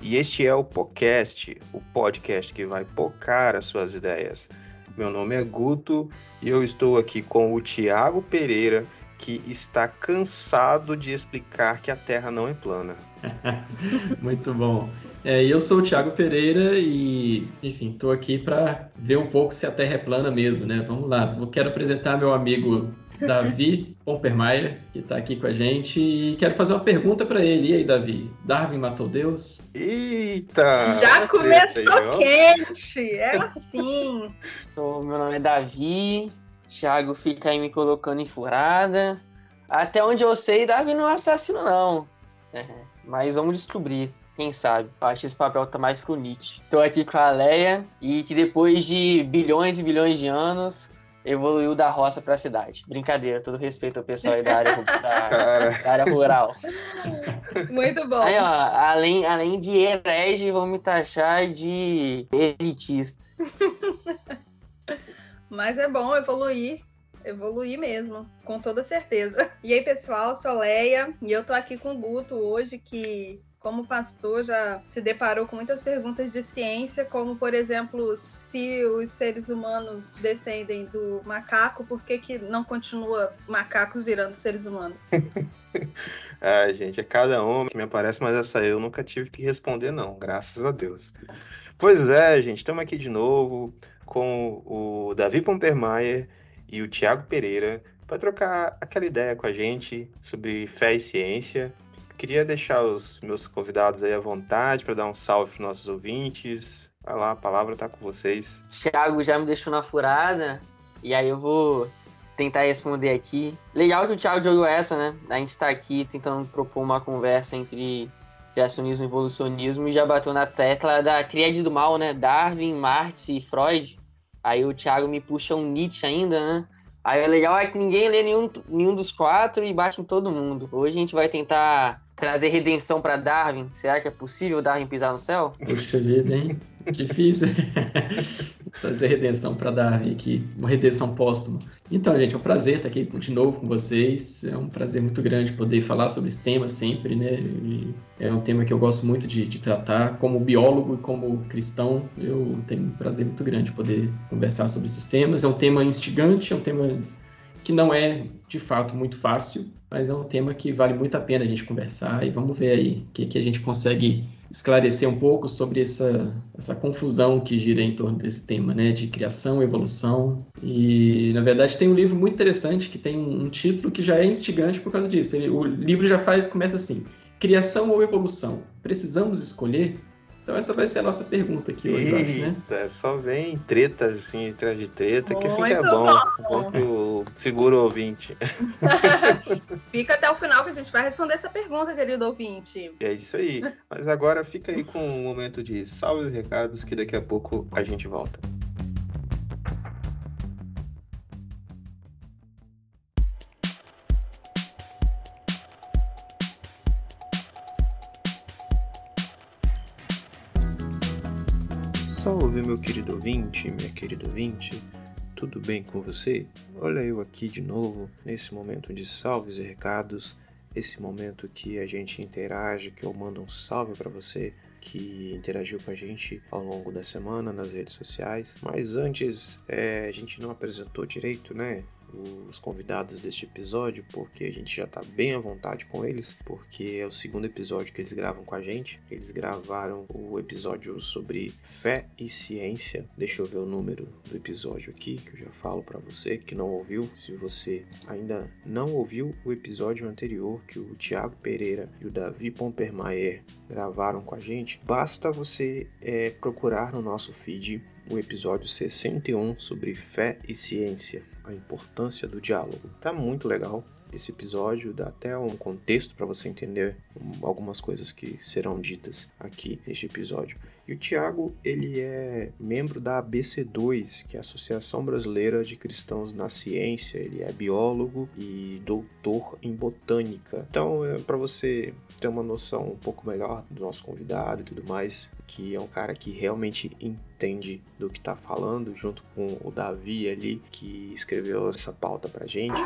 E este é o podcast, o podcast que vai pocar as suas ideias. Meu nome é Guto e eu estou aqui com o Tiago Pereira, que está cansado de explicar que a Terra não é plana. Muito bom. É, eu sou o Thiago Pereira e, enfim, estou aqui para ver um pouco se a Terra é plana mesmo, né? Vamos lá. Eu quero apresentar meu amigo Davi Pompermayer, que está aqui com a gente, e quero fazer uma pergunta para ele. E aí, Davi? Darwin matou Deus? Eita! Já começou quente! É assim! Então, meu nome é Davi, Thiago fica aí me colocando em furada. Até onde eu sei, Davi não é assassino, não. É, mas vamos descobrir. Quem sabe? Acho que esse papel tá mais pro Nietzsche. Tô aqui com a Leia e que depois de bilhões e bilhões de anos, evoluiu da roça para a cidade. Brincadeira, todo respeito ao pessoal aí da área, da, da área rural. Muito bom. Aí, ó, além, além de herege, vão me taxar de elitista. Mas é bom evoluir. Evoluir mesmo, com toda certeza. E aí, pessoal, sou Leia e eu tô aqui com o Guto hoje, que, como pastor, já se deparou com muitas perguntas de ciência, como, por exemplo, se os seres humanos descendem do macaco, por que, que não continua macacos virando seres humanos? ah, gente, é cada um que me aparece, mas essa eu nunca tive que responder, não, graças a Deus. Pois é, gente, estamos aqui de novo com o Davi Pompermayer e o Tiago Pereira para trocar aquela ideia com a gente sobre fé e ciência. Queria deixar os meus convidados aí à vontade para dar um salve para nossos ouvintes, Vai lá, a palavra tá com vocês. Thiago já me deixou na furada, e aí eu vou tentar responder aqui. Legal que o Thiago jogou essa, né? A gente tá aqui tentando propor uma conversa entre criacionismo e evolucionismo e já bateu na tecla da críade do mal, né? Darwin, Marx e Freud. Aí o Thiago me puxa um Nietzsche ainda, né? Aí o legal é que ninguém lê nenhum, nenhum dos quatro e bate em todo mundo. Hoje a gente vai tentar trazer redenção para Darwin. Será que é possível Darwin pisar no céu? Puxa vida, hein? Difícil. Fazer redenção para Darwin aqui, uma redenção póstuma. Então, gente, é um prazer estar aqui de novo com vocês. É um prazer muito grande poder falar sobre esse tema sempre, né? E é um tema que eu gosto muito de, de, tratar. Como biólogo e como cristão, eu tenho um prazer muito grande poder conversar sobre esses temas. É um tema instigante, é um tema que não é, de fato, muito fácil, mas é um tema que vale muito a pena a gente conversar e vamos ver aí o que, que a gente consegue esclarecer um pouco sobre essa, essa confusão que gira em torno desse tema, né, de criação, evolução. E, na verdade, tem um livro muito interessante que tem um, título que já é instigante por causa disso. Ele, o livro já faz, começa assim, Criação ou Evolução? Precisamos escolher? Então essa vai ser a nossa pergunta aqui hoje, Eita, né? só vem treta, assim, atrás de treta, que assim que é bom. bom. Bom que o segura o ouvinte. fica até o final que a gente vai responder essa pergunta, querido ouvinte. É isso aí. Mas agora fica aí com um momento de salves e recados que daqui a pouco a gente volta. Salve, meu querido ouvinte, minha querida ouvinte, tudo bem com você? Olha eu aqui de novo, nesse momento de salves e recados, esse momento que a gente interage, que eu mando um salve para você que interagiu com a gente ao longo da semana nas redes sociais. Mas antes, é, a gente não apresentou direito, né? Os convidados deste episódio, porque a gente já está bem à vontade com eles, porque é o segundo episódio que eles gravam com a gente. Eles gravaram o episódio sobre fé e ciência. Deixa eu ver o número do episódio aqui, que eu já falo para você que não ouviu. Se você ainda não ouviu o episódio anterior que o Thiago Pereira e o Davi Pompermayer gravaram com a gente, basta você é, procurar no nosso feed o episódio 61 sobre fé e ciência a importância do diálogo. Tá muito legal. esse episódio, dá até um contexto para você entender algumas coisas que serão ditas aqui neste episódio. E o Tiago, ele é membro da ABC2, que é a Associação Brasileira de Cristãos na Ciência. Ele é biólogo e doutor em botânica. Então, é para você ter uma noção um pouco melhor do nosso convidado e tudo mais, que é um cara que realmente entende do que está falando, junto com o Davi ali, que escreveu essa pauta pra gente.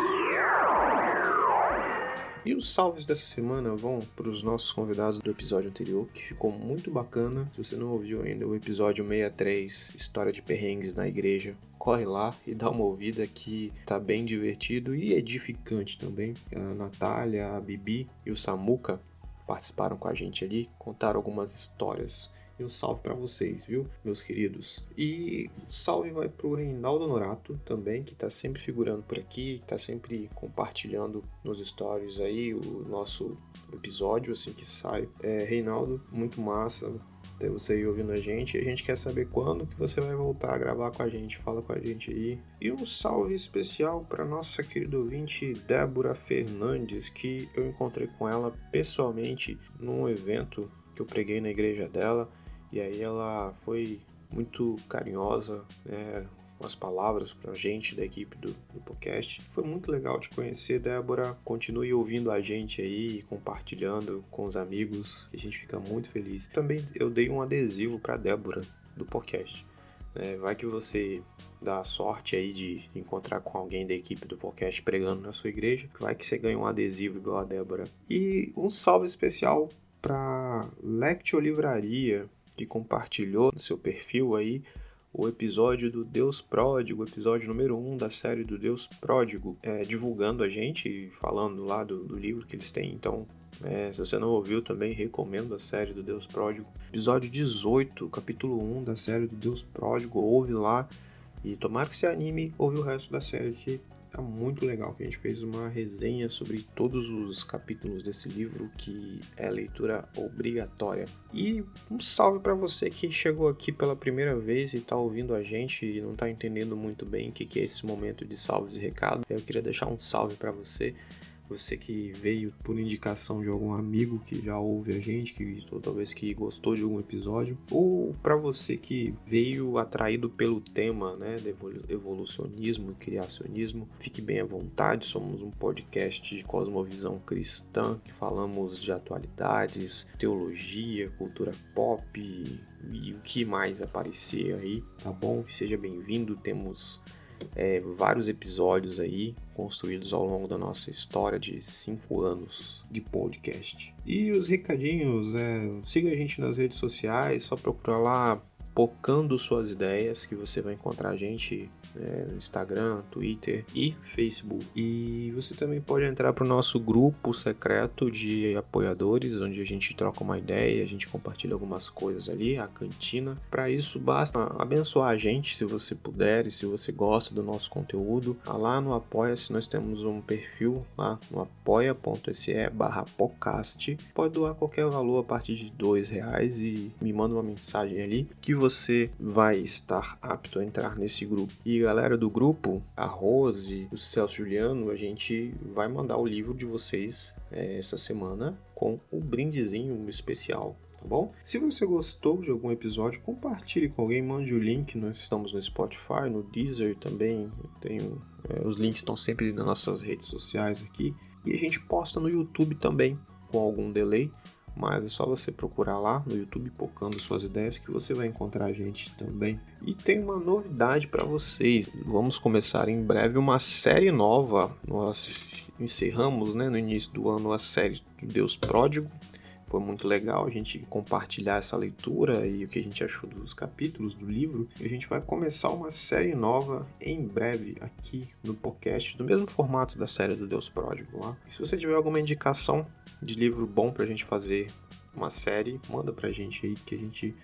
E os salves dessa semana vão para os nossos convidados do episódio anterior, que ficou muito bacana. Se você não ouviu ainda o episódio 63, História de Perrengues na Igreja, corre lá e dá uma ouvida que tá bem divertido e edificante também. A Natália, a Bibi e o Samuca participaram com a gente ali, contaram algumas histórias e um salve para vocês, viu, meus queridos? E salve vai pro Reinaldo Norato também, que tá sempre figurando por aqui, tá sempre compartilhando nos stories aí o nosso episódio assim que sai. É, Reinaldo, muito massa ter você aí ouvindo a gente. A gente quer saber quando que você vai voltar a gravar com a gente. Fala com a gente aí. E um salve especial para nossa querida ouvinte Débora Fernandes, que eu encontrei com ela pessoalmente num evento que eu preguei na igreja dela. E aí ela foi muito carinhosa né, com as palavras para a gente da equipe do, do podcast. Foi muito legal te conhecer, Débora. Continue ouvindo a gente aí e compartilhando com os amigos. A gente fica muito feliz. Também eu dei um adesivo para Débora do podcast. É, vai que você dá sorte aí de encontrar com alguém da equipe do podcast pregando na sua igreja. Vai que você ganha um adesivo igual a Débora. E um salve especial para Lectio Livraria, que compartilhou no seu perfil aí o episódio do Deus Pródigo, episódio número 1 um da série do Deus Pródigo, é, divulgando a gente, falando lá do, do livro que eles têm. Então, é, se você não ouviu, também recomendo a série do Deus Pródigo. Episódio 18, capítulo 1 da série do Deus Pródigo, ouve lá. E tomara que se anime, ouve o resto da série que tá muito legal, que a gente fez uma resenha sobre todos os capítulos desse livro, que é leitura obrigatória. E um salve para você que chegou aqui pela primeira vez e tá ouvindo a gente e não tá entendendo muito bem o que é esse momento de salves e recados. Eu queria deixar um salve para você você que veio por indicação de algum amigo que já ouve a gente, que toda vez que gostou de algum episódio, ou para você que veio atraído pelo tema, né, evolucionismo criacionismo, fique bem à vontade. Somos um podcast de cosmovisão cristã que falamos de atualidades, teologia, cultura pop e o que mais aparecer aí, tá bom? Seja bem-vindo. Temos é, vários episódios aí construídos ao longo da nossa história de cinco anos de podcast. E os recadinhos, é, siga a gente nas redes sociais, só procurar lá Pocando Suas Ideias, que você vai encontrar a gente é, no Instagram, Twitter e Facebook. E você também pode entrar para o nosso grupo secreto de apoiadores, onde a gente troca uma ideia, a gente compartilha algumas coisas ali, a cantina. Para isso, basta abençoar a gente se você puder e se você gosta do nosso conteúdo. Tá lá no Apoia-se nós temos um perfil lá no apoia.se barra podcast. Pode doar qualquer valor a partir de dois reais e me manda uma mensagem ali que você vai estar apto a entrar nesse grupo. E galera do grupo, a Rose, o Celso Juliano, a gente vai mandar o livro de vocês é, essa semana com um brindezinho especial tá bom? Se você gostou de algum episódio, compartilhe com alguém, mande o link. Nós estamos no Spotify, no Deezer também. Tenho, é, os links estão sempre nas nossas redes sociais aqui. E a gente posta no YouTube também, com algum delay mas é só você procurar lá no YouTube Pocando Suas Ideias que você vai encontrar a gente também. E tem uma novidade para vocês. Vamos começar em breve uma série nova. Nós encerramos né, no início do ano a série do Deus Pródigo. Foi muito legal a gente compartilhar essa leitura e o que a gente achou dos capítulos do livro. E a gente vai começar uma série nova em breve aqui no podcast, do mesmo formato da série do Deus Pródigo lá. E se você tiver alguma indicação de livro bom pra gente fazer uma série, manda pra gente aí que a gente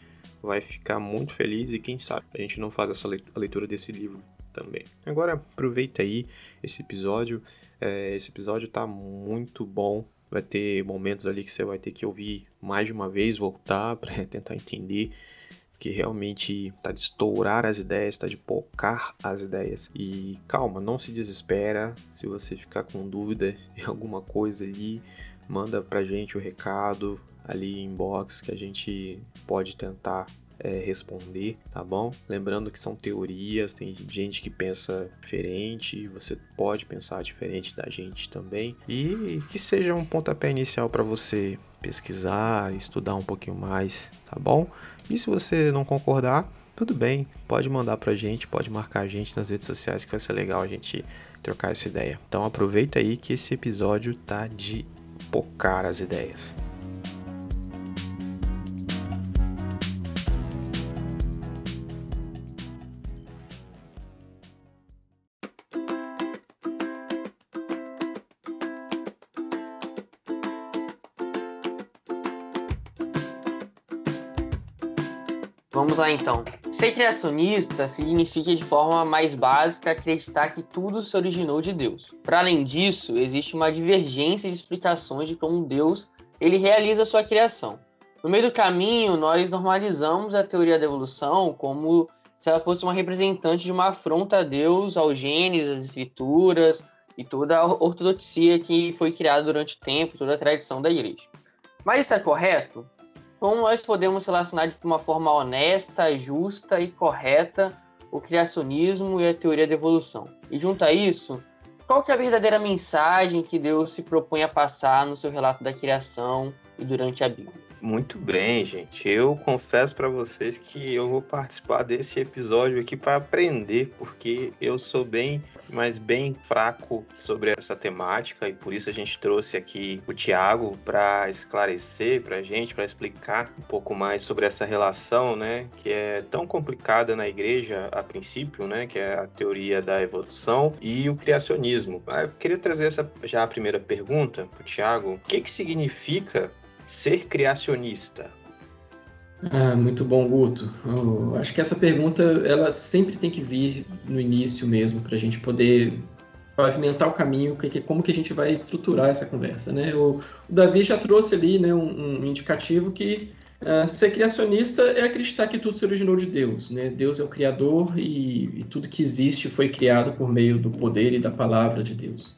vai ficar muito feliz e quem sabe a gente não faz essa leitura desse livro também. Agora aproveita aí esse episódio. É, esse episódio tá muito bom vai ter momentos ali que você vai ter que ouvir mais de uma vez, voltar para tentar entender que realmente tá de estourar as ideias, tá de pocar as ideias. E calma, não se desespera. Se você ficar com dúvida em alguma coisa ali, manda pra gente o recado ali em inbox que a gente pode tentar é, responder, tá bom? Lembrando que são teorias, tem gente que pensa diferente, você pode pensar diferente da gente também, e que seja um pontapé inicial para você pesquisar, estudar um pouquinho mais, tá bom? E se você não concordar, tudo bem, pode mandar pra gente, pode marcar a gente nas redes sociais que vai ser legal a gente trocar essa ideia. Então aproveita aí que esse episódio tá de pocar as ideias. Então. Ser criacionista significa de forma mais básica acreditar que tudo se originou de Deus. Para além disso, existe uma divergência de explicações de como Deus ele realiza sua criação. No meio do caminho, nós normalizamos a teoria da evolução como se ela fosse uma representante de uma afronta a Deus, ao Gênesis, às Escrituras e toda a ortodoxia que foi criada durante o tempo, toda a tradição da igreja. Mas isso é correto? Como nós podemos relacionar de uma forma honesta, justa e correta o criacionismo e a teoria da evolução. E junto a isso, qual que é a verdadeira mensagem que Deus se propõe a passar no seu relato da criação e durante a Bíblia? Muito bem, gente. Eu confesso para vocês que eu vou participar desse episódio aqui para aprender, porque eu sou bem, mas bem fraco sobre essa temática e por isso a gente trouxe aqui o Tiago para esclarecer para a gente, para explicar um pouco mais sobre essa relação, né, que é tão complicada na igreja a princípio, né, que é a teoria da evolução e o criacionismo. Ah, eu queria trazer essa já a primeira pergunta para o Tiago. O que que significa ser criacionista? Ah, muito bom, Guto. Eu acho que essa pergunta ela sempre tem que vir no início mesmo, para a gente poder pavimentar o caminho, como que a gente vai estruturar essa conversa. Né? O, o Davi já trouxe ali né, um, um indicativo que uh, ser criacionista é acreditar que tudo se originou de Deus. Né? Deus é o Criador e, e tudo que existe foi criado por meio do poder e da palavra de Deus.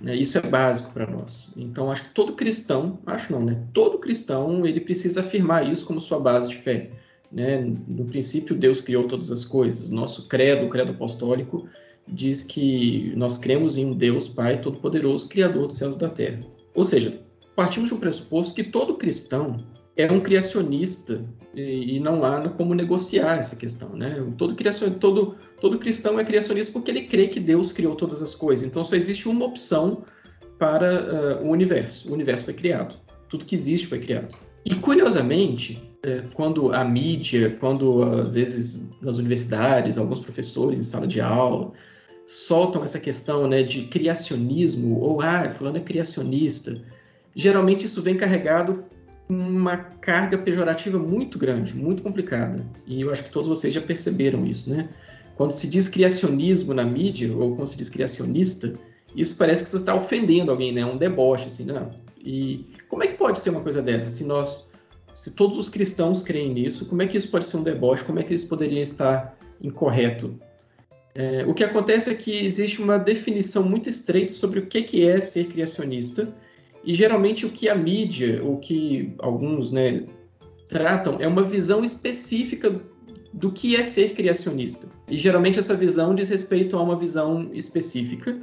Né? Isso é básico para nós. Então, acho que todo cristão, acho não, né? Todo cristão, ele precisa afirmar isso como sua base de fé. Né? No princípio, Deus criou todas as coisas. Nosso credo, o credo apostólico, diz que nós cremos em um Deus Pai Todo-Poderoso, Criador dos céus e da terra. Ou seja, partimos de um pressuposto que todo cristão é um criacionista e, e, não há como negociar essa questão, né? Todo, criacion, todo, todo cristão é criacionista porque ele crê que Deus criou todas as coisas. Então só existe uma opção para uh, o universo. O universo foi criado. Tudo que existe foi criado. E curiosamente, é, quando a mídia, quando às vezes nas universidades, alguns professores em sala de aula soltam essa questão né, de criacionismo, ou ah, fulano é criacionista, geralmente isso vem carregado uma carga pejorativa muito grande, muito complicada. E eu acho que todos vocês já perceberam isso, né? Quando se diz criacionismo na mídia, ou quando se diz criacionista, isso parece que você está ofendendo alguém, né? Um deboche, assim, não. E como é que pode ser uma coisa dessa? Se nós, se todos os cristãos creem nisso, como é que isso pode ser um deboche? Como é que isso poderia estar incorreto? É, o que acontece é que existe uma definição muito estreita sobre o que é ser criacionista, e geralmente o que a mídia, o que alguns né, tratam, é uma visão específica do que é ser criacionista. E geralmente essa visão diz respeito a uma visão específica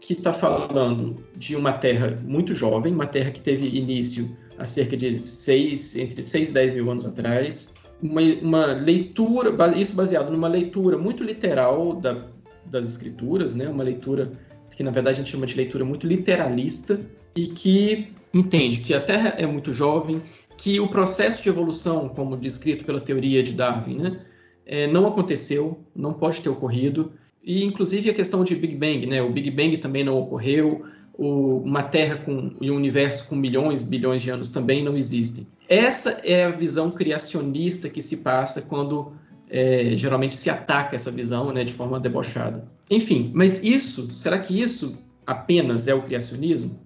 que está falando de uma terra muito jovem, uma terra que teve início há cerca de seis, entre 6 e 10 mil anos atrás, uma, uma leitura, isso baseado numa leitura muito literal da, das escrituras, né? uma leitura que na verdade a gente chama de leitura muito literalista, e que entende que a Terra é muito jovem, que o processo de evolução, como descrito pela teoria de Darwin, né, é, não aconteceu, não pode ter ocorrido, e inclusive a questão de Big Bang, né, o Big Bang também não ocorreu, o, uma Terra com, e um universo com milhões, bilhões de anos também não existem. Essa é a visão criacionista que se passa quando é, geralmente se ataca essa visão né, de forma debochada. Enfim, mas isso, será que isso apenas é o criacionismo?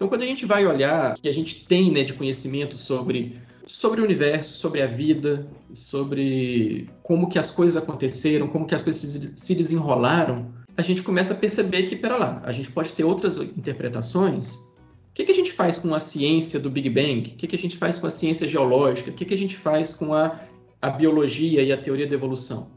Então, quando a gente vai olhar o que a gente tem né, de conhecimento sobre, sobre o universo, sobre a vida, sobre como que as coisas aconteceram, como que as coisas se desenrolaram, a gente começa a perceber que, pera lá, a gente pode ter outras interpretações. O que, que a gente faz com a ciência do Big Bang? O que, que a gente faz com a ciência geológica? O que, que a gente faz com a, a biologia e a teoria da evolução?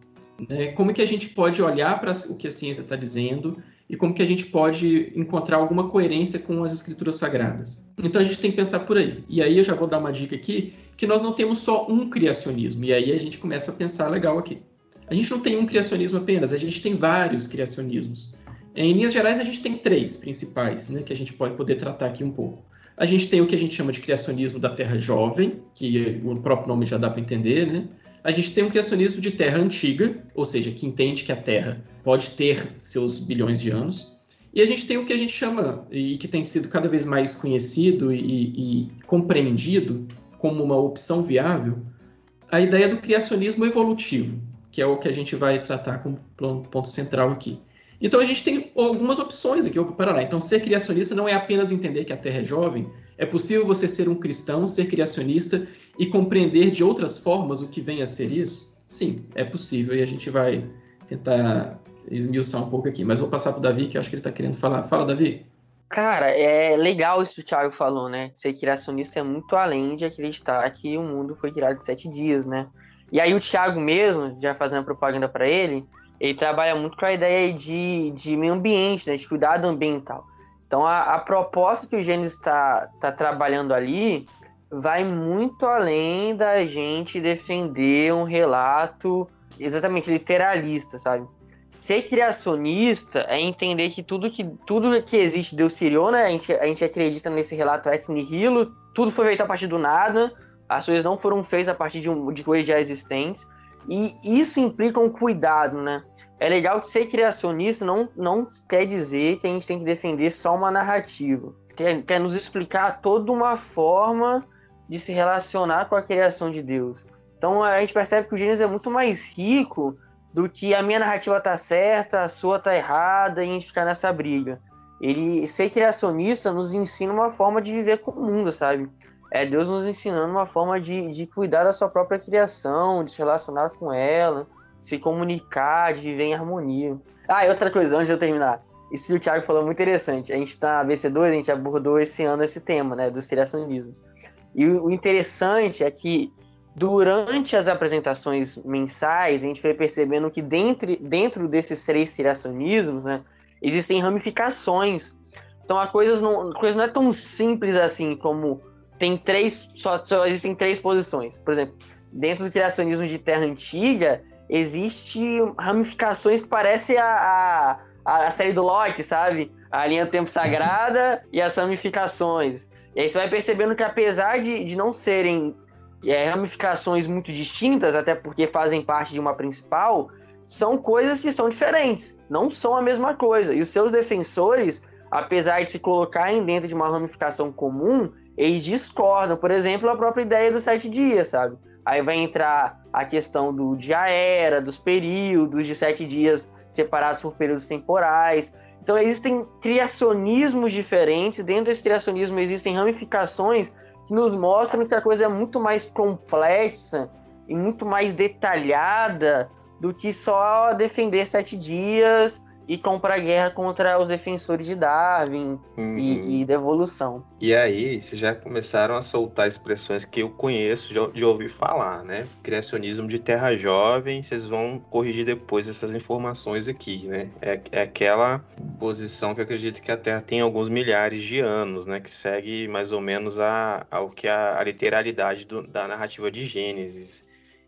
Né? Como que a gente pode olhar para o que a ciência está dizendo e como que a gente pode encontrar alguma coerência com as escrituras sagradas? Então a gente tem que pensar por aí. E aí eu já vou dar uma dica aqui, que nós não temos só um criacionismo. E aí a gente começa a pensar legal aqui. A gente não tem um criacionismo apenas, a gente tem vários criacionismos. Em linhas gerais, a gente tem três principais, né, que a gente pode poder tratar aqui um pouco. A gente tem o que a gente chama de criacionismo da Terra Jovem, que o próprio nome já dá para entender, né? A gente tem um criacionismo de terra antiga, ou seja, que entende que a Terra pode ter seus bilhões de anos. E a gente tem o que a gente chama, e que tem sido cada vez mais conhecido e, e compreendido como uma opção viável, a ideia do criacionismo evolutivo, que é o que a gente vai tratar como ponto central aqui. Então a gente tem algumas opções aqui para lá. Então ser criacionista não é apenas entender que a Terra é jovem, é possível você ser um cristão, ser criacionista e compreender de outras formas o que vem a ser isso? Sim, é possível e a gente vai tentar esmiuçar um pouco aqui. Mas vou passar para o Davi, que eu acho que ele está querendo falar. Fala, Davi. Cara, é legal isso que o Thiago falou, né? Ser criacionista é muito além de acreditar que o mundo foi criado em sete dias, né? E aí o Thiago mesmo, já fazendo propaganda para ele, ele trabalha muito com a ideia de, de meio ambiente, né? De cuidado ambiental. Então a, a proposta que o Gênesis está tá trabalhando ali vai muito além da gente defender um relato exatamente literalista, sabe? Ser criacionista é entender que tudo que, tudo que existe Deus criou, né? A gente, a gente acredita nesse relato ex nihilo, tudo foi feito a partir do nada, as coisas não foram feitas a partir de, um, de coisas já existentes, e isso implica um cuidado, né? É legal que ser criacionista não, não quer dizer que a gente tem que defender só uma narrativa. Quer, quer nos explicar toda uma forma de se relacionar com a criação de Deus. Então a gente percebe que o Gênesis é muito mais rico do que a minha narrativa tá certa, a sua tá errada e a gente ficar nessa briga. Ele ser criacionista nos ensina uma forma de viver com o mundo, sabe? É Deus nos ensinando uma forma de, de cuidar da sua própria criação, de se relacionar com ela, se comunicar, de viver em harmonia. Ah, e outra coisa, antes de eu terminar. Isso que o Thiago falou é muito interessante. A gente está na BC2, a gente abordou esse ano esse tema, né, dos criacionismos. E o interessante é que durante as apresentações mensais, a gente foi percebendo que dentro, dentro desses três criacionismos, né, existem ramificações. Então a coisa não, a coisa não é tão simples assim como tem três, só, só existem três posições. Por exemplo, dentro do criacionismo de Terra Antiga, existe ramificações que parece a, a, a série do Loki, sabe? A linha do tempo sagrada e as ramificações. E aí você vai percebendo que apesar de, de não serem é, ramificações muito distintas, até porque fazem parte de uma principal, são coisas que são diferentes, não são a mesma coisa. E os seus defensores, apesar de se colocarem dentro de uma ramificação comum, eles discordam. Por exemplo, a própria ideia dos sete dias, sabe? Aí vai entrar a questão do dia era, dos períodos de sete dias separados por períodos temporais. Então existem criacionismos diferentes, dentro desse criacionismo existem ramificações que nos mostram que a coisa é muito mais complexa e muito mais detalhada do que só defender sete dias e comprar guerra contra os defensores de Darwin uhum. e, e, da evolução. E aí, vocês já começaram a soltar expressões que eu conheço de, de ouvir falar, né? Criacionismo de terra jovem, vocês vão corrigir depois essas informações aqui, né? É, é aquela posição que eu acredito que a Terra tem alguns milhares de anos, né? Que segue mais ou menos a, ao que a, a literalidade do, da narrativa de Gênesis.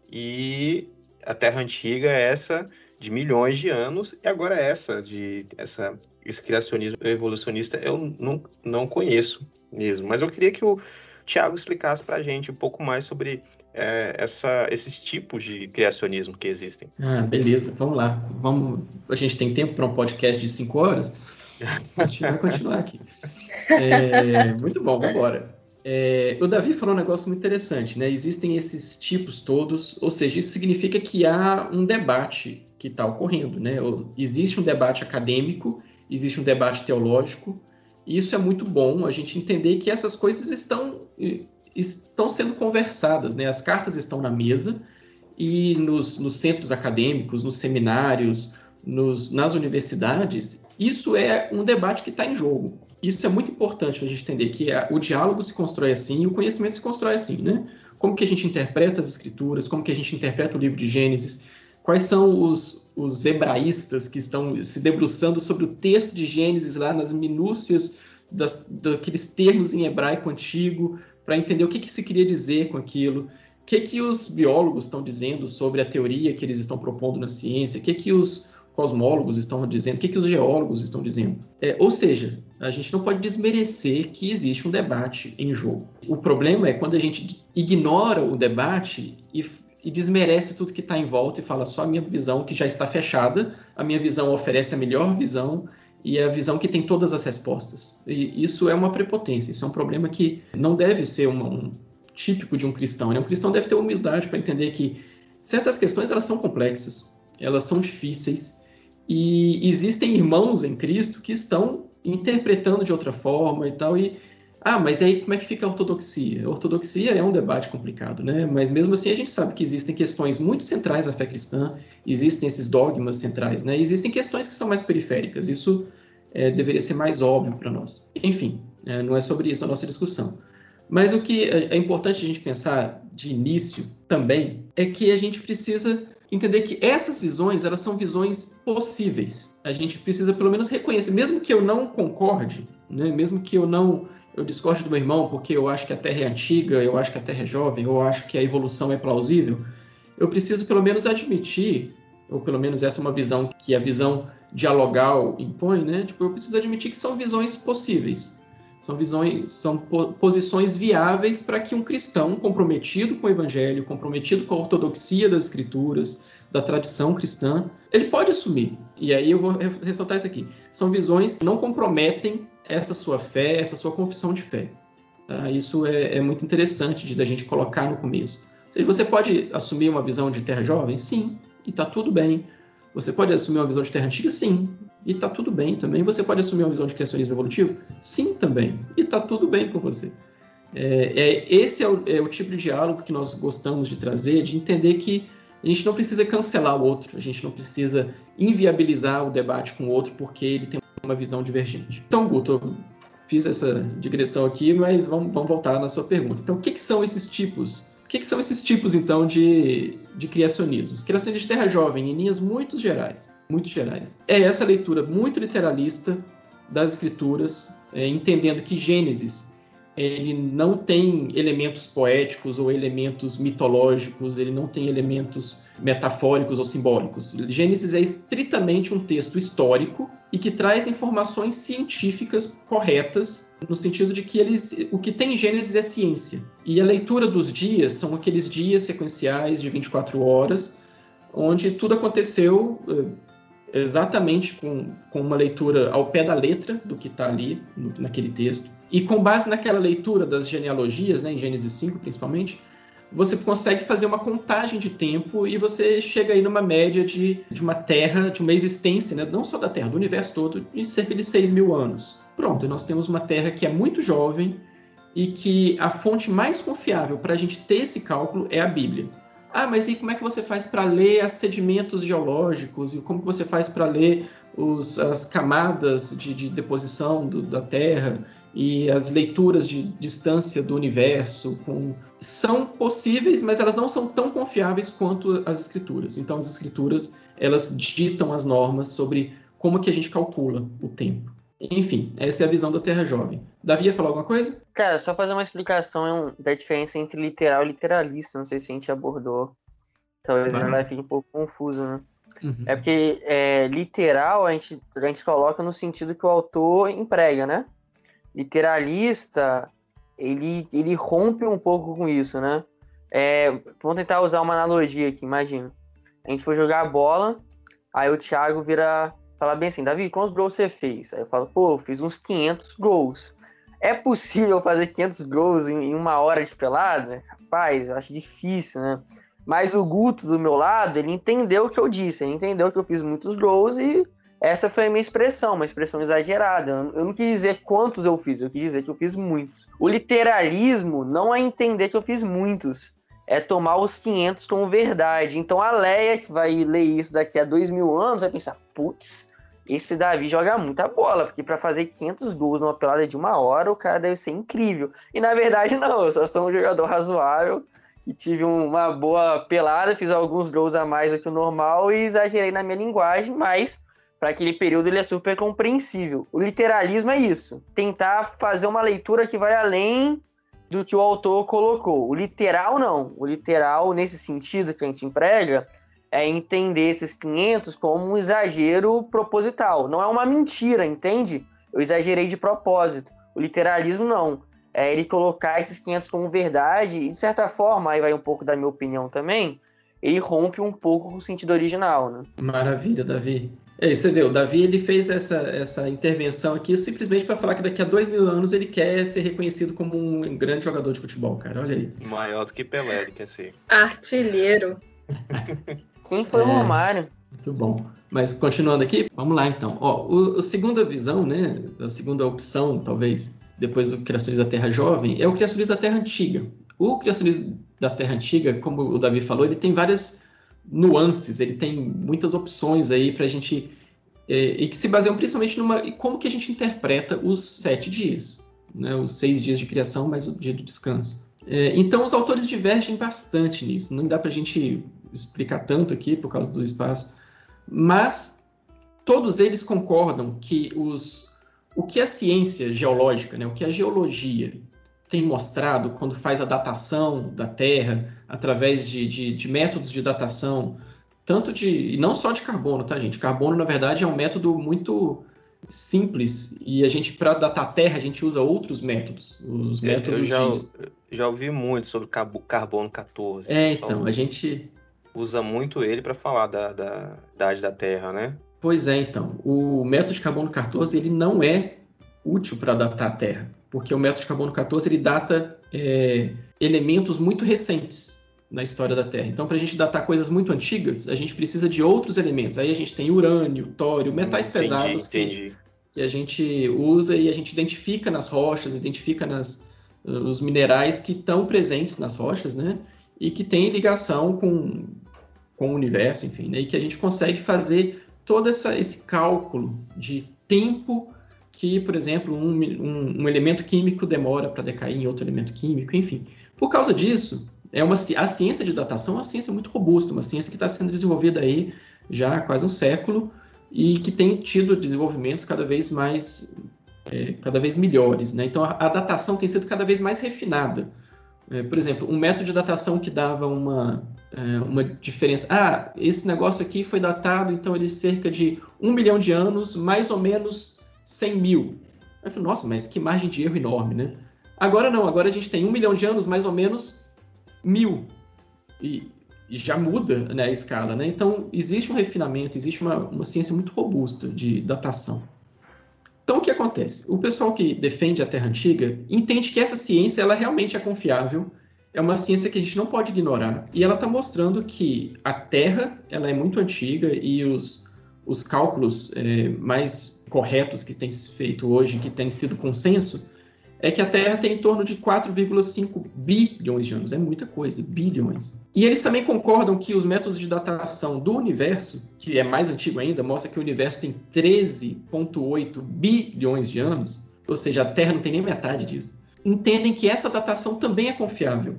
E a Terra Antiga é essa de milhões de anos, e agora essa, de essa, esse criacionismo evolucionista, eu não, não conheço mesmo. Mas eu queria que o Tiago explicasse para a gente um pouco mais sobre é, essa, esses tipos de criacionismo que existem. Ah, beleza, vamos lá. Vamos, a gente tem tempo para um podcast de cinco horas? A gente vai continuar aqui. É, muito bom, vamos embora. É, o Davi falou um negócio muito interessante, né? Existem esses tipos todos, ou seja, isso significa que há um debate que está ocorrendo, né? Existe um debate acadêmico, existe um debate teológico E isso é muito bom, a gente entender que essas coisas estão, estão sendo conversadas, né? As cartas estão na mesa e nos, nos centros acadêmicos, nos seminários, nos, nas universidades, isso é um debate que está em jogo. Isso é muito importante a gente entender que a, o diálogo se constrói assim e o conhecimento se constrói assim, né? Como que a gente interpreta as escrituras, como que a gente interpreta o livro de Gênesis, quais são os, os hebraístas que estão se debruçando sobre o texto de Gênesis lá nas minúcias das, daqueles termos em hebraico antigo, para entender o que, que se queria dizer com aquilo, o que, que os biólogos estão dizendo sobre a teoria que eles estão propondo na ciência, o que, que os cosmólogos estão dizendo, o que, que os geólogos estão dizendo. É, ou seja, a gente não pode desmerecer que existe um debate em jogo. O problema é quando a gente ignora o debate e, e desmerece tudo que está em volta e fala só a minha visão que já está fechada, a minha visão oferece a melhor visão e a visão que tem todas as respostas. E isso é uma prepotência, isso é um problema que não deve ser uma, um típico de um cristão. Né? Um cristão deve ter humildade para entender que certas questões elas são complexas, elas são difíceis e existem irmãos em Cristo que estão interpretando de outra forma e tal. E, ah, mas aí como é que fica a ortodoxia? A ortodoxia é um debate complicado, né? Mas mesmo assim a gente sabe que existem questões muito centrais à fé cristã, existem esses dogmas centrais, né? existem questões que são mais periféricas. Isso é, deveria ser mais óbvio para nós. Enfim, é, não é sobre isso a nossa discussão. Mas o que é, é importante a gente pensar de início também é que a gente precisa entender que essas visões, elas são visões possíveis. A gente precisa pelo menos reconhecer, mesmo que eu não concorde, né, mesmo que eu não eu discorde do meu irmão porque eu acho que a Terra é antiga, eu acho que a Terra é jovem, eu acho que a evolução é plausível, eu preciso pelo menos admitir, ou pelo menos essa é uma visão que a visão dialogal impõe, né? Tipo, eu preciso admitir que são visões possíveis. São visões, são posições viáveis para que um cristão comprometido com o evangelho, comprometido com a ortodoxia das escrituras, da tradição cristã, ele pode assumir. E aí eu vou ressaltar isso aqui. São visões que não comprometem essa sua fé, essa sua confissão de fé. Tá? Isso é, é, muito interessante de da gente colocar no começo. Seja, você pode assumir uma visão de terra jovem? Sim, e está tudo bem. Você pode assumir uma visão de terra antiga? Sim, e tá tudo bem também. Você pode assumir uma visão de criacionismo evolutivo? Sim, também. E tá tudo bem com você. É, é, esse é o, é o, tipo de diálogo que nós gostamos de trazer, de entender que a gente não precisa cancelar o outro, a gente não precisa inviabilizar o debate com o outro porque ele tem uma visão divergente. Então, Guto, fiz essa digressão aqui, mas vamos, vamos voltar na sua pergunta. Então, o que, que são esses tipos? O que, que são esses tipos, então, de, de criacionismos? Criacionismo de terra jovem, em linhas muito gerais muito gerais. É essa leitura muito literalista das escrituras, é, entendendo que Gênesis ele não tem elementos poéticos ou elementos mitológicos, ele não tem elementos metafóricos ou simbólicos. Gênesis é estritamente um texto histórico e que traz informações científicas corretas, no sentido de que eles, o que tem em Gênesis é ciência. E a leitura dos dias são aqueles dias sequenciais de 24 horas, onde tudo aconteceu eh, exatamente com, com uma leitura ao pé da letra do que está ali naquele texto. E com base naquela leitura das genealogias, né, em Gênesis 5 principalmente, você consegue fazer uma contagem de tempo e você chega aí numa média de, de uma Terra, de uma existência, né, não só da Terra, do universo todo, de cerca de 6 mil anos. Pronto, nós temos uma Terra que é muito jovem e que a fonte mais confiável para a gente ter esse cálculo é a Bíblia. Ah, mas e como é que você faz para ler os sedimentos geológicos? E como que você faz para ler os, as camadas de, de deposição do, da Terra? E as leituras de distância do universo com... são possíveis, mas elas não são tão confiáveis quanto as escrituras. Então, as escrituras elas ditam as normas sobre como que a gente calcula o tempo. Enfim, essa é a visão da Terra Jovem. Davi ia falar alguma coisa? Cara, só fazer uma explicação da diferença entre literal e literalista. Não sei se a gente abordou. Talvez Vai. ainda fique um pouco confuso, né? Uhum. É porque é, literal a gente, a gente coloca no sentido que o autor emprega, né? Literalista, ele, ele rompe um pouco com isso, né? É, vamos tentar usar uma analogia aqui, imagina. A gente foi jogar a bola, aí o Thiago vira falar bem assim, Davi, quantos gols você fez? Aí eu falo, pô, fiz uns 500 gols. É possível fazer 500 gols em, uma hora de pelada? Rapaz, eu acho difícil, né? Mas o Guto do meu lado, ele entendeu o que eu disse, ele entendeu que eu fiz muitos gols e Essa foi a minha expressão, uma expressão exagerada. Eu não quis dizer quantos eu fiz, eu quis dizer que eu fiz muitos. O literalismo não é entender que eu fiz muitos, é tomar os 500 como verdade. Então a Leia, que vai ler isso daqui a dois mil anos, vai pensar: putz, esse Davi joga muita bola, porque para fazer 500 gols numa pelada de uma hora, o cara deve ser incrível. E na verdade, não, eu só sou um jogador razoável, que tive uma boa pelada, fiz alguns gols a mais do que o normal e exagerei na minha linguagem, mas para aquele período ele é super compreensível. O literalismo é isso, tentar fazer uma leitura que vai além do que o autor colocou. O literal não. O literal, nesse sentido que a gente emprega, é entender esses 500 como um exagero proposital. Não é uma mentira, entende? Eu exagerei de propósito. O literalismo não. É ele colocar esses 500 como verdade e, de certa forma, aí vai um pouco da minha opinião também, ele rompe um pouco com o sentido original, né? Maravilha, Davi. É, você vê, o Davi ele fez essa, essa intervenção aqui simplesmente para falar que daqui a dois mil anos ele quer ser reconhecido como um grande jogador de futebol, cara. Olha aí. Maior do que Pelé, ele quer ser. Artilheiro. Quem foi o É. Romário? Muito bom. Mas continuando aqui, vamos lá então. Ó, o, a segunda visão, né? A segunda opção, talvez, depois do criacionismo da Terra Jovem, é o criacionismo da Terra Antiga. O criacionismo da Terra Antiga, como o Davi falou, ele tem várias nuances, ele tem muitas opções aí para a gente. é, e que se baseiam principalmente numa. como que a gente interpreta os sete dias. Né, os seis dias de criação, mais o dia do descanso. É, então, os autores divergem bastante nisso. Não dá para a gente explicar tanto aqui por causa do espaço, mas todos eles concordam que os, o que a ciência geológica, né, o que a geologia tem mostrado quando faz a datação da Terra através de, de, de métodos de datação, tanto de e não só de carbono, tá gente? Carbono na verdade é um método muito simples e a gente para datar a Terra a gente usa outros métodos, os Eu, métodos eu já, de... já ouvi muito sobre carbo- carbono 14. É, então, a gente usa muito ele para falar da, da idade da Terra, né? Pois é, então. O método de carbono 14 ele não é útil para datar a Terra, porque o método de carbono 14 ele data é, elementos muito recentes na história da Terra. Então, para a gente datar coisas muito antigas, a gente precisa de outros elementos. Aí a gente tem urânio, tório, metais Entendi, pesados que, Entendi. que a gente usa e a gente identifica nas rochas, identifica nas, os minerais que estão presentes nas rochas, né? E que tem ligação com, com o universo, enfim, né? E que a gente consegue fazer todo essa, esse cálculo de tempo que, por exemplo, um, um, um elemento químico demora para decair em outro elemento químico, enfim. Por causa disso, é uma, a ciência de datação é uma ciência muito robusta, uma ciência que está sendo desenvolvida aí já há quase um século e que tem tido desenvolvimentos cada vez mais, é, cada vez melhores, né? Então, a, a datação tem sido cada vez mais refinada. É, por exemplo, um método de datação que dava uma, é, uma diferença. Ah, esse negócio aqui foi datado, então ele cerca de um milhão de anos, mais ou menos 100 mil. Aí eu falei, nossa, mas que margem de erro enorme, né? Agora não, agora a gente tem um milhão de anos, mais ou menos mil. E, e já muda né, a escala, né? Então, existe um refinamento, existe uma, uma ciência muito robusta de datação. Então, o que acontece? O pessoal que defende a Terra Antiga entende que essa ciência ela realmente é confiável, é uma ciência que a gente não pode ignorar, e ela está mostrando que a Terra ela é muito antiga e os, os cálculos é, mais corretos que têm feito hoje, que tem sido consenso, é que a Terra tem em torno de 4,5 bilhões de anos. É muita coisa, bilhões. E eles também concordam que os métodos de datação do universo, que é mais antigo ainda, mostra que o universo tem 13,8 bilhões de anos, ou seja, a Terra não tem nem metade disso. Entendem que essa datação também é confiável.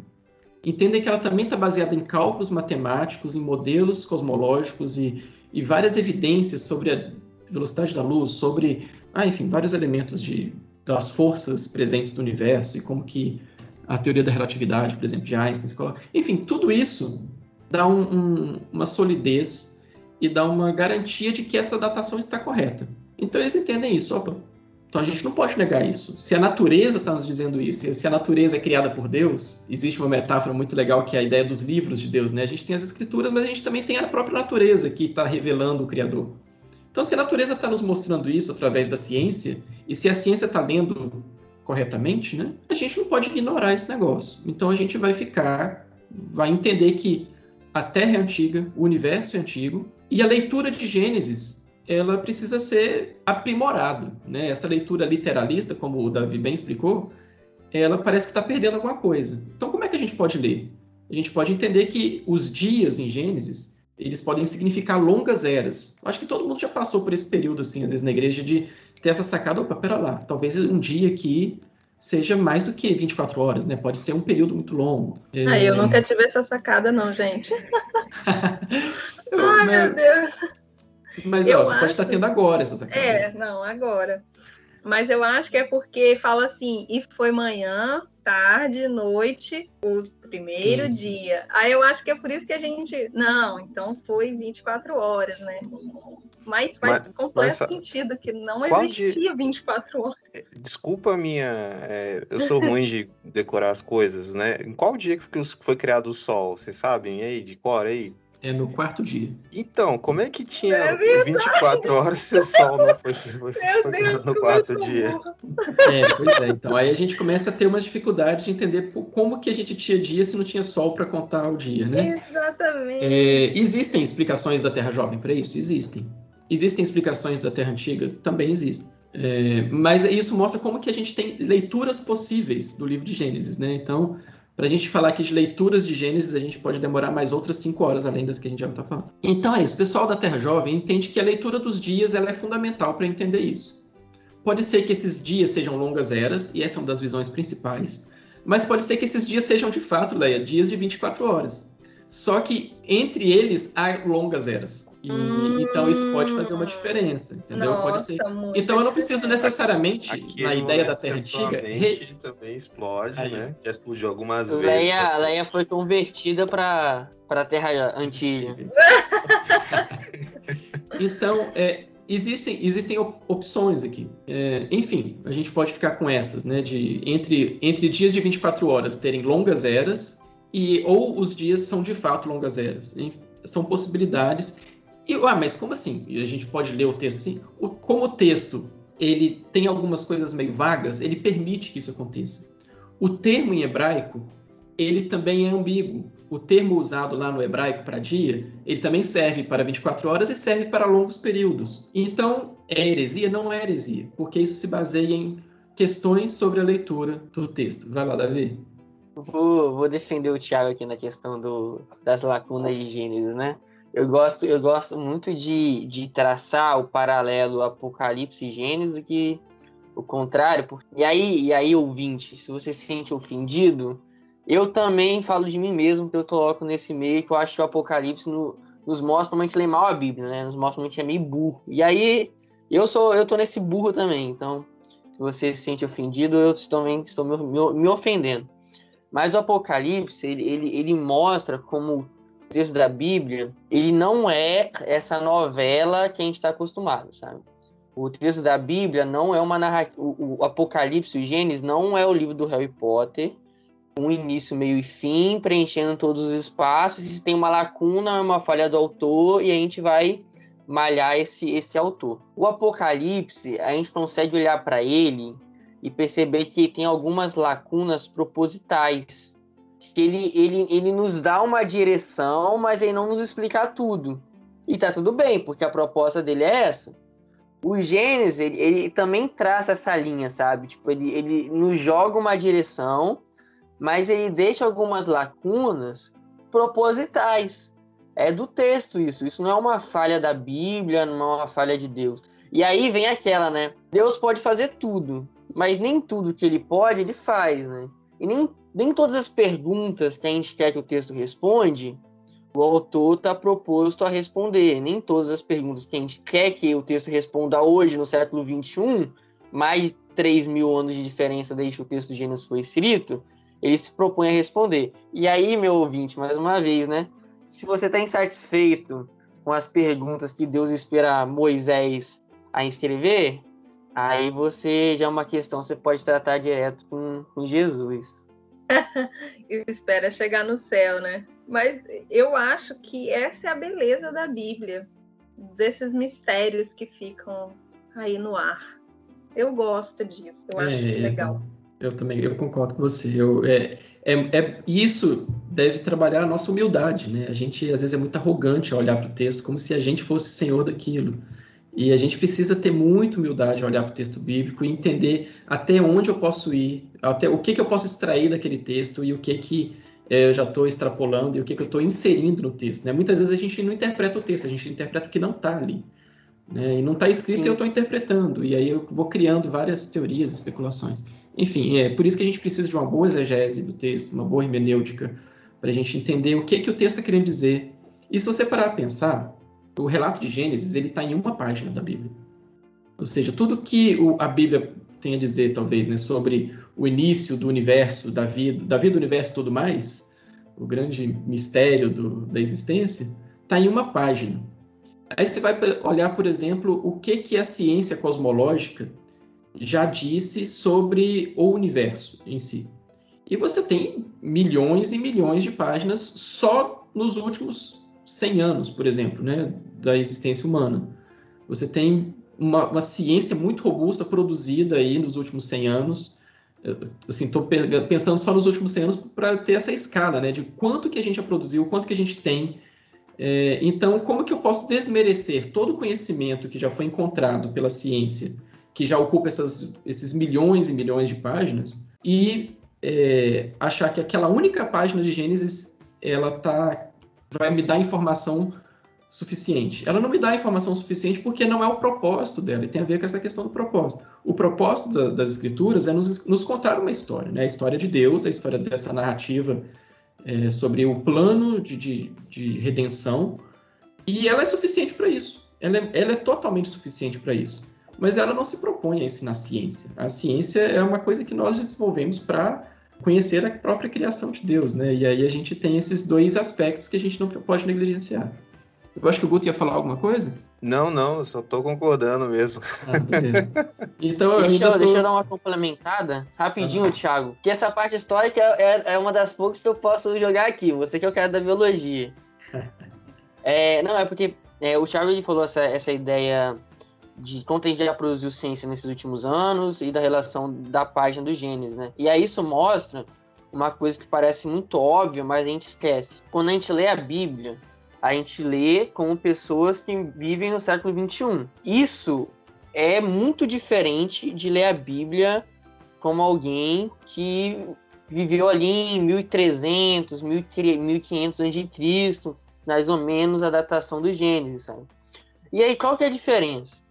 Entendem que ela também está baseada em cálculos matemáticos, em modelos cosmológicos e, e várias evidências sobre a velocidade da luz, sobre, ah, enfim, vários elementos de, das forças presentes no universo e como que a teoria da relatividade, por exemplo, de Einstein, se coloca. Enfim, tudo isso dá um, um, uma solidez e dá uma garantia de que essa datação está correta. Então eles entendem isso. Opa, então a gente não pode negar isso. Se a natureza está nos dizendo isso, se a natureza é criada por Deus, existe uma metáfora muito legal que é a ideia dos livros de Deus, né? A gente tem as escrituras, mas a gente também tem a própria natureza que está revelando o Criador. Então, se a natureza está nos mostrando isso através da ciência, e se a ciência está lendo corretamente, né, a gente não pode ignorar esse negócio. Então, a gente vai ficar, vai entender que a Terra é antiga, o universo é antigo, e a leitura de Gênesis ela precisa ser aprimorada. Né? Essa leitura literalista, como o Davi bem explicou, ela parece que está perdendo alguma coisa. Então, como é que a gente pode ler? A gente pode entender que os dias em Gênesis, eles podem significar longas eras. Acho que todo mundo já passou por esse período, assim, às vezes na igreja, de ter essa sacada, opa, pera lá, talvez um dia aqui seja mais do que 24 horas, né? Pode ser um período muito longo. Ah, eu nunca tive essa sacada, não, gente. Ai, meu Deus. Mas ó, você acho... pode estar tendo agora essa sacada. É, não, agora. Mas eu acho que é porque fala assim, e foi manhã, tarde, noite, o primeiro sim, dia. Sim. Aí eu acho que é por isso que a gente. Não, então foi 24 horas, né? Mas faz mas, completo mas, sentido que não existia dia... 24 horas. É, desculpa a minha. É, eu sou ruim de decorar as coisas, né? Em qual dia que foi criado o Sol? Vocês sabem aí, de cor aí? É no quarto dia. Então, como é que tinha é 24 horas se o sol não foi, foi, foi Deus, no quarto dia? É, pois é. Então, aí a gente começa a ter umas dificuldades de entender como que a gente tinha dia se não tinha sol para contar o dia, né? Exatamente. É, existem explicações da Terra Jovem para isso? Existem. Existem explicações da Terra Antiga? Também existem. É, mas isso mostra como que a gente tem leituras possíveis do livro de Gênesis, né? Então, para a gente falar aqui de leituras de Gênesis, a gente pode demorar mais outras cinco horas além das que a gente já está falando. Então é isso. O pessoal da Terra Jovem entende que a leitura dos dias ela é fundamental para entender isso. Pode ser que esses dias sejam longas eras, e essa é uma das visões principais, mas pode ser que esses dias sejam de fato, Leia, dias de 24 horas. Só que entre eles há longas eras. E, hum, então isso pode fazer uma diferença, entendeu? Nossa, pode ser. Então eu não preciso necessariamente, Aqui na ideia da Terra Antiga. Re... também explode, Aí. né? Já explodiu algumas Leia, vezes. A Leia foi convertida para a Terra Antiga. então, é, existem, existem opções aqui. É, enfim, a gente pode ficar com essas, né? De entre, entre dias de 24 horas terem longas eras e ou os dias são de fato longas eras. São possibilidades e, ah, mas como assim? E a gente pode ler o texto assim? O, como o texto ele tem algumas coisas meio vagas, ele permite que isso aconteça. O termo em hebraico, ele também é ambíguo. O termo usado lá no hebraico para dia, ele também serve para 24 horas e serve para longos períodos. Então, é heresia? Não é heresia, porque isso se baseia em questões sobre a leitura do texto. Vai lá, Davi. Vou, vou defender o Tiago aqui na questão do, das lacunas de Gênesis, né? Eu gosto, eu gosto muito de, de traçar o paralelo Apocalipse e Gênesis do que o contrário. Porque... E aí, e aí, ouvinte, se você se sente ofendido, eu também falo de mim mesmo, que eu coloco nesse meio, que eu acho que o Apocalipse no, nos mostra como a gente lê mal a Bíblia, né? Nos mostra como a gente é meio burro. E aí, eu sou, eu tô nesse burro também, então, se você se sente ofendido, eu também estou me, me, me ofendendo. Mas o Apocalipse, ele, ele, ele mostra como texto da Bíblia, ele não é essa novela que a gente está acostumado, sabe? O texto da Bíblia não é uma narrativa. O, o Apocalipse, o Gênesis, não é o livro do Harry Potter, um início, meio e fim, preenchendo todos os espaços. Se tem uma lacuna, uma falha do autor, e a gente vai malhar esse, esse autor. O Apocalipse, a gente consegue olhar para ele e perceber que tem algumas lacunas propositais que ele, ele, ele nos dá uma direção, mas ele não nos explica tudo. E tá tudo bem, porque a proposta dele é essa. O Gênesis, ele, ele também traça essa linha, sabe? Tipo, ele, ele nos joga uma direção, mas ele deixa algumas lacunas propositais. É do texto isso. Isso não é uma falha da Bíblia, não é uma falha de Deus. E aí vem aquela, né? Deus pode fazer tudo, mas nem tudo que ele pode, ele faz, né? E nem nem todas as perguntas que a gente quer que o texto responde, o autor está proposto a responder. Nem todas as perguntas que a gente quer que o texto responda hoje, no século XXI, mais de 3 mil anos de diferença desde que o texto do Gênesis foi escrito, ele se propõe a responder. E aí, meu ouvinte, mais uma vez, né? Se você está insatisfeito com as perguntas que Deus espera Moisés a escrever, aí você já é uma questão, você pode tratar direto com, com Jesus. espera chegar no céu, né? Mas eu acho que essa é a beleza da Bíblia, desses mistérios que ficam aí no ar. Eu gosto disso, eu acho é, legal. Eu também, eu concordo com você. Eu, é, é, é, isso deve trabalhar a nossa humildade, né? A gente às vezes é muito arrogante ao olhar para o texto, como se a gente fosse senhor daquilo. E a gente precisa ter muita humildade ao olhar para o texto bíblico e entender até onde eu posso ir, até o que, que eu posso extrair daquele texto e o que que é, eu já estou extrapolando e o que, que eu estou inserindo no texto. Né? Muitas vezes a gente não interpreta o texto, a gente interpreta o que não está ali. Né? E não está escrito Sim. e eu estou interpretando. E aí eu vou criando várias teorias, especulações. Enfim, é por isso que a gente precisa de uma boa exegese do texto, uma boa hermenêutica, para a gente entender o que, que o texto está querendo dizer. E se você parar a pensar, o relato de Gênesis ele está em uma página da Bíblia. Ou seja, tudo que o, a Bíblia tem a dizer, talvez, né, sobre o início do universo, da vida, da vida do universo e tudo mais, o grande mistério do, da existência, está em uma página. Aí você vai olhar, por exemplo, o que, que a ciência cosmológica já disse sobre o universo em si. E você tem milhões e milhões de páginas só nos últimos 100 anos, por exemplo, né, da existência humana. Você tem uma, uma ciência muito robusta produzida aí nos últimos 100 anos. assim, estou pensando só nos últimos 100 anos para ter essa escala, né, de quanto que a gente já produziu, quanto que a gente tem é, então, como que eu posso desmerecer todo o conhecimento que já foi encontrado pela ciência, que já ocupa essas, esses milhões e milhões de páginas, e é, achar que aquela única página de Gênesis ela tá, vai me dar informação suficiente. Ela não me dá informação suficiente porque não é o propósito dela, e tem a ver com essa questão do propósito. O propósito da, das escrituras é nos, nos, contar uma história, né? a história de Deus, a história dessa narrativa é, sobre o plano de, de, de, redenção, e ela é suficiente para isso. Ela é, ela é totalmente suficiente para isso. Mas ela não se propõe a ensinar ciência. A ciência é uma coisa que nós desenvolvemos para conhecer a própria criação de Deus, né? E aí a gente tem esses dois aspectos que a gente não pode negligenciar. Eu acho que o Guto ia falar alguma coisa. Não, não, só tô concordando mesmo. Ah, beleza. Então, deixa, eu, tô... deixa eu dar uma complementada rapidinho, Thiago. Que essa parte histórica é, é uma das poucas que eu posso jogar aqui. Você que é o cara da biologia. é, não, é porque é, o Thiago ele falou essa, essa ideia de quanto a gente já produziu ciência nesses últimos anos e da relação da página do Gênesis, né? E aí isso mostra uma coisa que parece muito óbvia, mas a gente esquece. Quando a gente lê a Bíblia, a gente lê como pessoas que vivem no século 21. Isso é muito diferente de ler a Bíblia como alguém que viveu ali em 1300, 1500 a.C., mais ou menos a datação do Gênesis, sabe? E aí, qual que é a diferença?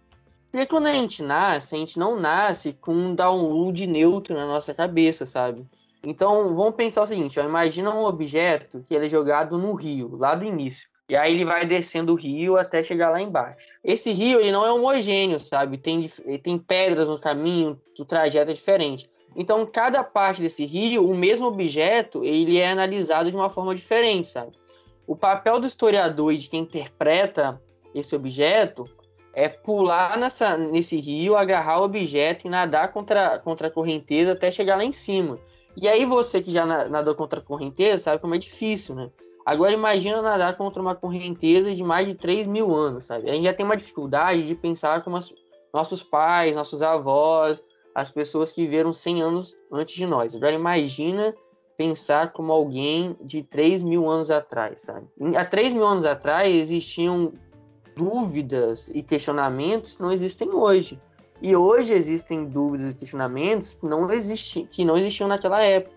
Porque quando a gente nasce, a gente não nasce com um download neutro na nossa cabeça, sabe? Então, vamos pensar o seguinte, ó, imagina um objeto que ele é jogado no rio, lá do início. E aí ele vai descendo o rio até chegar lá embaixo. Esse rio ele não é homogêneo, sabe? Tem, tem pedras no caminho, o trajeto é diferente. Então, cada parte desse rio, o mesmo objeto, ele é analisado de uma forma diferente, sabe? O papel do historiador e de quem interpreta esse objeto é pular nessa, nesse rio, agarrar o objeto e nadar contra, contra a correnteza até chegar lá em cima. E aí você que já nadou contra a correnteza sabe como é difícil, né? Agora imagina nadar contra uma correnteza de mais de 3 mil anos, sabe? A gente já tem uma dificuldade de pensar como as, nossos pais, nossos avós, as pessoas que viveram 100 anos antes de nós. Agora imagina pensar como alguém de 3 mil anos atrás, sabe? Há 3 mil anos atrás existiam dúvidas e questionamentos que não existem hoje. E hoje existem dúvidas e questionamentos que não, existi, que não existiam naquela época.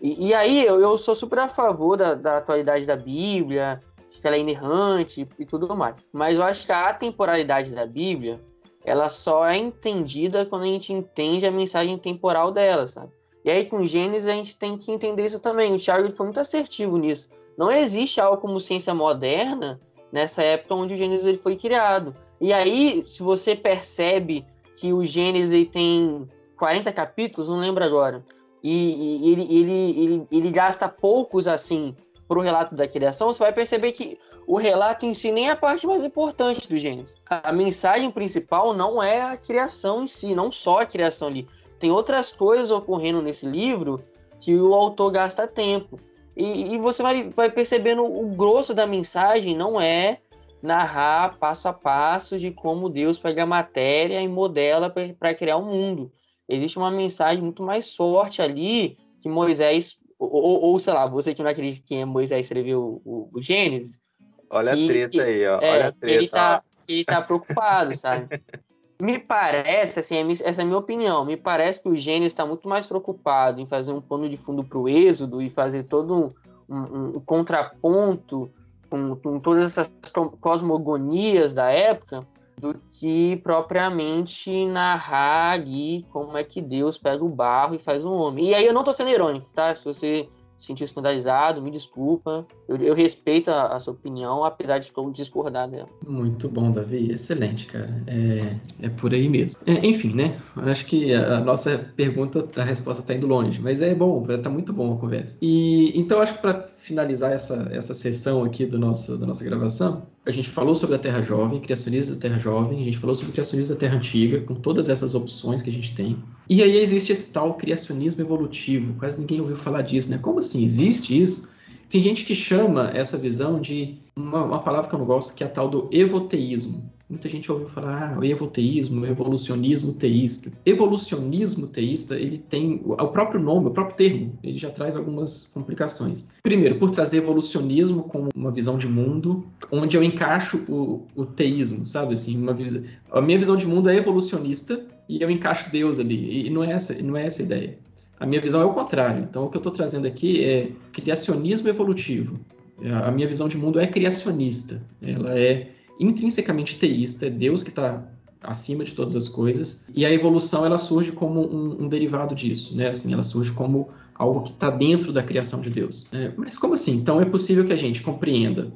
E, e aí eu, eu, sou super a favor da, da atualidade da Bíblia, que ela é inerrante e tudo mais. Mas eu acho que a atemporalidade da Bíblia, ela só é entendida quando a gente entende a mensagem temporal dela, sabe? E aí com Gênesis a gente tem que entender isso também. O Thiago foi muito assertivo nisso. Não existe algo como ciência moderna nessa época onde o Gênesis ele foi criado. E aí, se você percebe que o Gênesis tem 40 capítulos, não lembro agora, e, e ele, ele, ele, ele gasta poucos assim para o relato da criação, você vai perceber que o relato em si nem é a parte mais importante do Gênesis. A mensagem principal não é a criação em si, não só a criação ali. Tem outras coisas ocorrendo nesse livro que o autor gasta tempo. E, e você vai, vai percebendo o grosso da mensagem não é narrar passo a passo de como Deus pega a matéria e modela para criar o um mundo existe uma mensagem muito mais forte ali que Moisés, ou, ou, sei lá, você que não acredita que Moisés escreveu o, o, Gênesis. Olha que, a treta que, aí, ó. É, Olha a treta. Ele tá, que ele tá preocupado, sabe? Me parece, assim, essa é a minha opinião, me parece que o Gênesis está muito mais preocupado em fazer um pano de fundo para o Êxodo e fazer todo um, um, um contraponto com, com todas essas cosmogonias da época do que propriamente narrar ali como é que Deus pega o barro e faz um homem. E aí eu não tô sendo irônico, tá? Se você sentir escandalizado, me desculpa. Eu, eu respeito a, a, sua opinião, apesar de discordar dela. Muito bom, Davi. Excelente, cara. É, é por aí mesmo. É, enfim, né? Acho que a, a, nossa pergunta, a resposta tá indo longe, mas é bom, tá muito bom a conversa. E então acho que para finalizar essa, essa sessão aqui do nosso, da nossa gravação, a gente falou sobre a Terra Jovem, criacionismo da Terra Jovem, a gente falou sobre criacionismo da Terra Antiga, com todas essas opções que a gente tem. E aí existe esse tal criacionismo evolutivo, quase ninguém ouviu falar disso, né? Como assim? Existe isso? Tem gente que chama essa visão de uma, uma palavra que eu não gosto, que é a tal do evoteísmo. Muita gente ouviu falar, ah, o evoteísmo, o evolucionismo teísta. Evolucionismo teísta, ele tem o próprio nome, o próprio termo, ele já traz algumas complicações. Primeiro, por trazer evolucionismo como uma visão de mundo, onde eu encaixo o, o teísmo, sabe assim, uma visão... A minha visão de mundo é evolucionista e eu encaixo Deus ali, e não é essa, não é essa a ideia. A minha visão é o contrário. Então, o que eu estou trazendo aqui é criacionismo evolutivo. A minha visão de mundo é criacionista. Ela é intrinsecamente teísta, é Deus que está acima de todas as coisas, e a evolução ela surge como um, um derivado disso, né? Assim, ela surge como algo que está dentro da criação de Deus. É, mas como assim? Então é possível que a gente compreenda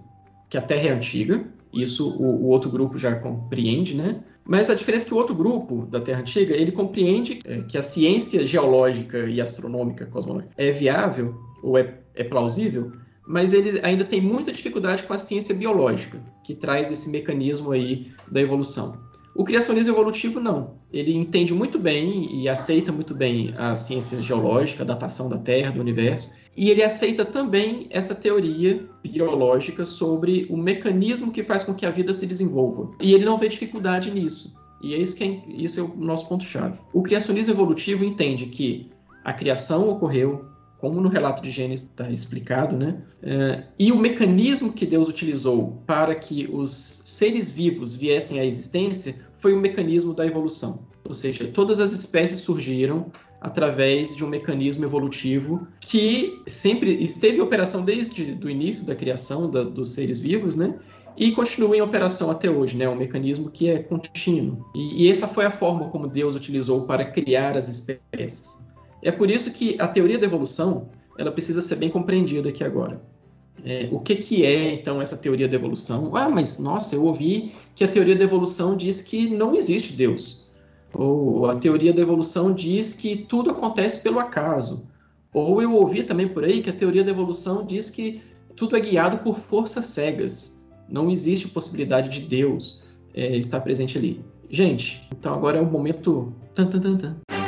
que a Terra é antiga, isso o, o, outro grupo já compreende, né? Mas a diferença é que o outro grupo da Terra Antiga, ele compreende é, que a ciência geológica e astronômica, cosmológica, é viável ou é, é plausível mas eles ainda têm muita dificuldade com a ciência biológica, que traz esse mecanismo aí da evolução. O criacionismo evolutivo não. Ele entende muito bem e aceita muito bem a ciência geológica, a datação da Terra, do universo, e ele aceita também essa teoria biológica sobre o mecanismo que faz com que a vida se desenvolva. E ele não vê dificuldade nisso. E é isso que é, isso é o nosso ponto-chave. O criacionismo evolutivo entende que a criação ocorreu, como no relato de Gênesis está explicado, né? É, e o mecanismo que Deus utilizou para que os seres vivos viessem à existência foi o mecanismo da evolução. Ou seja, todas as espécies surgiram através de um mecanismo evolutivo que sempre esteve em operação desde o início da criação da, dos seres vivos, né? E continua em operação até hoje, né? Um mecanismo que é contínuo. E, e essa foi a forma como Deus utilizou para criar as espécies. É por isso que a teoria da evolução ela precisa ser bem compreendida aqui agora. É, o que, que é, então, essa teoria da evolução? Ah, mas, nossa, eu ouvi que a teoria da evolução diz que não existe Deus. Ou a teoria da evolução diz que tudo acontece pelo acaso. Ou eu ouvi também por aí que a teoria da evolução diz que tudo é guiado por forças cegas. Não existe possibilidade de Deus é, estar presente ali. Gente, então agora é o momento. Tan, tan, tan, tan.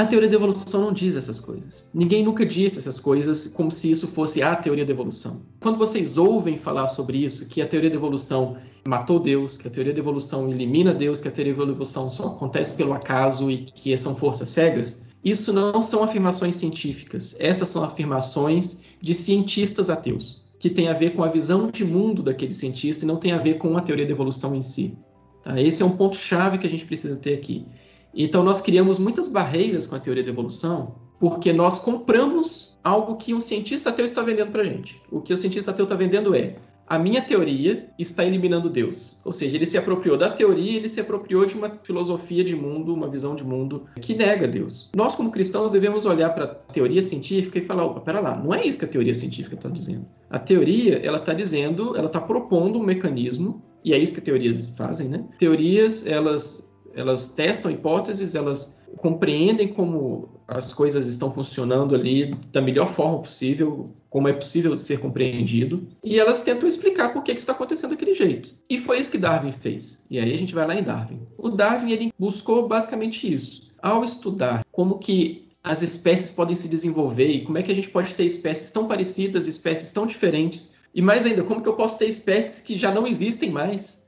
A teoria da evolução não diz essas coisas. Ninguém nunca disse essas coisas como se isso fosse a teoria da evolução. Quando vocês ouvem falar sobre isso, que a teoria da evolução matou Deus, que a teoria da evolução elimina Deus, que a teoria da evolução só acontece pelo acaso e que são forças cegas, isso não são afirmações científicas. Essas são afirmações de cientistas ateus, que tem a ver com a visão de mundo daquele cientista e não tem a ver com a teoria da evolução em si. Tá? Esse é um ponto chave que a gente precisa ter aqui. Então, nós criamos muitas barreiras com a teoria da evolução, porque nós compramos algo que um cientista ateu está vendendo para gente. O que o cientista ateu está vendendo é a minha teoria está eliminando Deus. Ou seja, ele se apropriou da teoria, ele se apropriou de uma filosofia de mundo, uma visão de mundo que nega Deus. Nós, como cristãos, devemos olhar para a teoria científica e falar: opa, pera lá, não é isso que a teoria científica está dizendo. A teoria, ela está dizendo, ela está propondo um mecanismo, e é isso que teorias fazem, né? Teorias, elas elas testam hipóteses, elas compreendem como as coisas estão funcionando ali da melhor forma possível, como é possível ser compreendido, e elas tentam explicar por que, que está acontecendo daquele jeito. E foi isso que Darwin fez. E aí a gente vai lá em Darwin. O Darwin ele buscou basicamente isso. Ao estudar como que as espécies podem se desenvolver e como é que a gente pode ter espécies tão parecidas, espécies tão diferentes, e mais ainda, como que eu posso ter espécies que já não existem mais,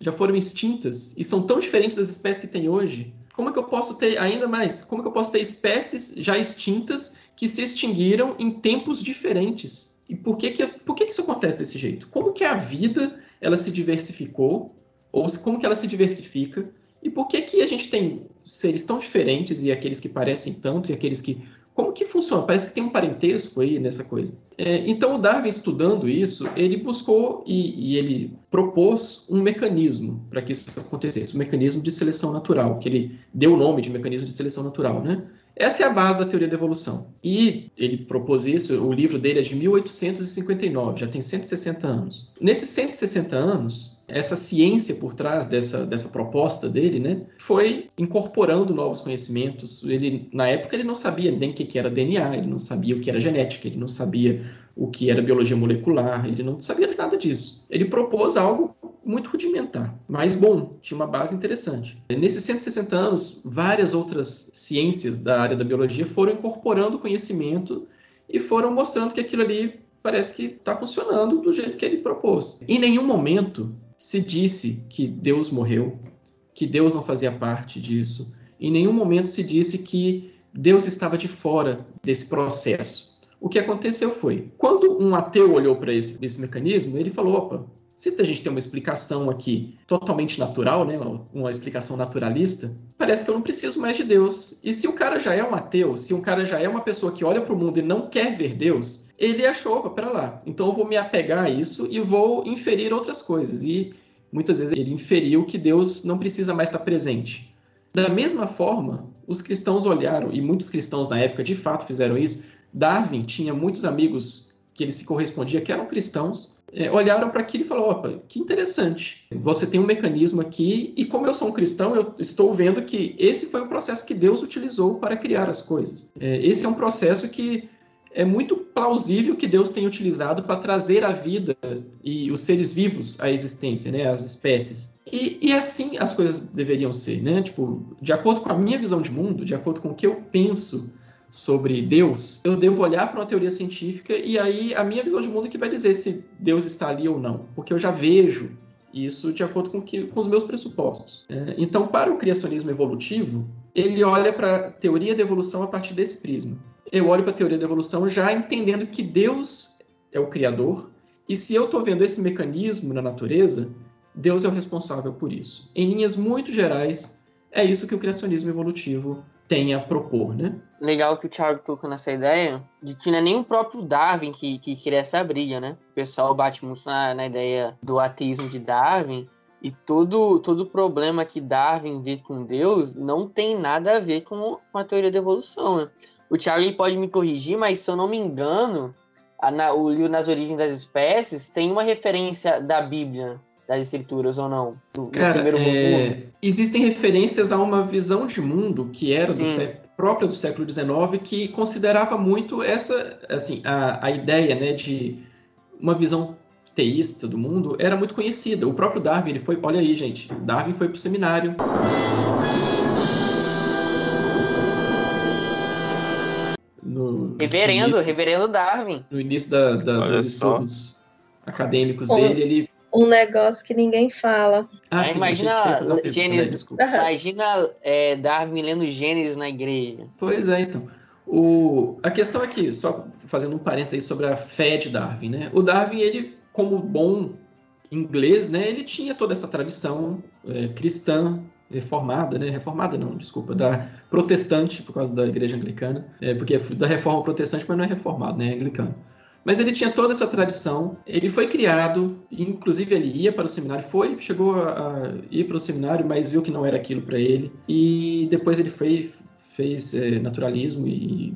já foram extintas e são tão diferentes das espécies que tem hoje, como é que eu posso ter ainda mais? Como é que eu posso ter espécies já extintas que se extinguiram em tempos diferentes? E por que que, por que que isso acontece desse jeito? Como que a vida ela se diversificou, ou como que ela se diversifica, e por que que a gente tem seres tão diferentes, e aqueles que parecem tanto, e aqueles que... Como que funciona? Parece que tem um parentesco aí nessa coisa. É, então, o Darwin, estudando isso, ele buscou e, e ele propôs um mecanismo para que isso acontecesse, um mecanismo de seleção natural, que ele deu o nome de mecanismo de seleção natural, né? Essa é a base da teoria da evolução. E ele propôs isso, o livro dele é de 1859, já tem 160 anos. Nesses 160 anos, essa ciência por trás dessa, dessa proposta dele, né, foi incorporando novos conhecimentos. Ele, na época, ele não sabia nem o que era DNA, ele não sabia o que era genética, ele não sabia o que era biologia molecular, ele não sabia de nada disso. Ele propôs algo muito rudimentar, mas bom, tinha uma base interessante. Nesses 160 anos, várias outras ciências da área da biologia foram incorporando conhecimento e foram mostrando que aquilo ali parece que está funcionando do jeito que ele propôs. Em nenhum momento se disse que Deus morreu, que Deus não fazia parte disso. Em nenhum momento se disse que Deus estava de fora desse processo. O que aconteceu foi, quando um ateu olhou para esse, esse mecanismo, ele falou: opa, se a gente tem uma explicação aqui totalmente natural, né, uma explicação naturalista, parece que eu não preciso mais de Deus. E se o cara já é um ateu, se um cara já é uma pessoa que olha para o mundo e não quer ver Deus, ele achou, para lá. Então eu vou me apegar a isso e vou inferir outras coisas. E muitas vezes ele inferiu que Deus não precisa mais estar presente. Da mesma forma, os cristãos olharam, e muitos cristãos na época de fato fizeram isso. Darwin tinha muitos amigos que ele se correspondia que eram cristãos, é, olharam para aquilo e falaram: opa, que interessante. Você tem um mecanismo aqui, e como eu sou um cristão, eu estou vendo que esse foi o processo que Deus utilizou para criar as coisas. É, esse é um processo que é muito plausível que Deus tenha utilizado para trazer a vida e os seres vivos à existência, né, as espécies. E, e, assim as coisas deveriam ser, né? Tipo, de acordo com a minha visão de mundo, de acordo com o que eu penso sobre Deus, eu devo olhar para uma teoria científica e aí a minha visão de mundo é que vai dizer se Deus está ali ou não, porque eu já vejo isso de acordo com, que, com os meus pressupostos. É, então, para o criacionismo evolutivo, ele olha para a teoria da evolução a partir desse prisma. Eu olho para a teoria da evolução já entendendo que Deus é o criador e se eu estou vendo esse mecanismo na natureza, Deus é o responsável por isso. Em linhas muito gerais, é isso que o criacionismo evolutivo tem a propor, né? Legal que o Thiago tocou nessa ideia de que não é nem o próprio Darwin que, que queria essa briga, né? O pessoal bate muito na, na ideia do ateísmo de Darwin e todo, todo problema que Darwin vê com Deus não tem nada a ver com, com a teoria da evolução, né? O Thiago ele pode me corrigir, mas se eu não me engano, a, na, o livro Nas Origens das Espécies tem uma referência da Bíblia das escrituras ou não? Do, Cara, é... existem referências a uma visão de mundo que era do século, própria do século XIX que considerava muito essa, assim, a, a ideia, né, de uma visão teísta do mundo era muito conhecida. O próprio Darwin, ele foi, olha aí, gente, Darwin foi para o seminário. No, reverendo, no início, reverendo Darwin. No início da, da dos estudos acadêmicos dele, ele um negócio que ninguém fala. Ah, sim, imagina Gênesis, imagina é, Darwin lendo Gênesis na igreja. Pois é, então. O, a questão aqui, só fazendo um parênteses aí sobre a fé de Darwin, né? O Darwin, ele, como bom inglês, né, ele tinha toda essa tradição é, cristã reformada, né? Reformada não, desculpa, da protestante por causa da igreja anglicana, é, porque é da reforma protestante, mas não é reformado, né? É anglicano. Mas ele tinha toda essa tradição, ele foi criado, inclusive ele ia para o seminário, foi, chegou a, ir para o seminário, mas viu que não era aquilo para ele, e depois ele foi, fez é, naturalismo e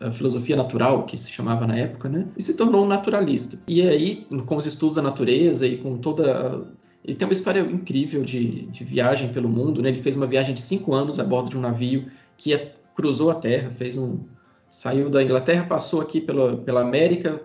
a filosofia natural, que se chamava na época, né? E se tornou um naturalista. E aí, com os estudos da natureza e com toda. Ele tem uma história incrível de, de viagem pelo mundo, né? Ele fez uma viagem de cinco anos a bordo de um navio que ia, cruzou a Terra, fez um, saiu da Inglaterra, passou aqui pela, pela América,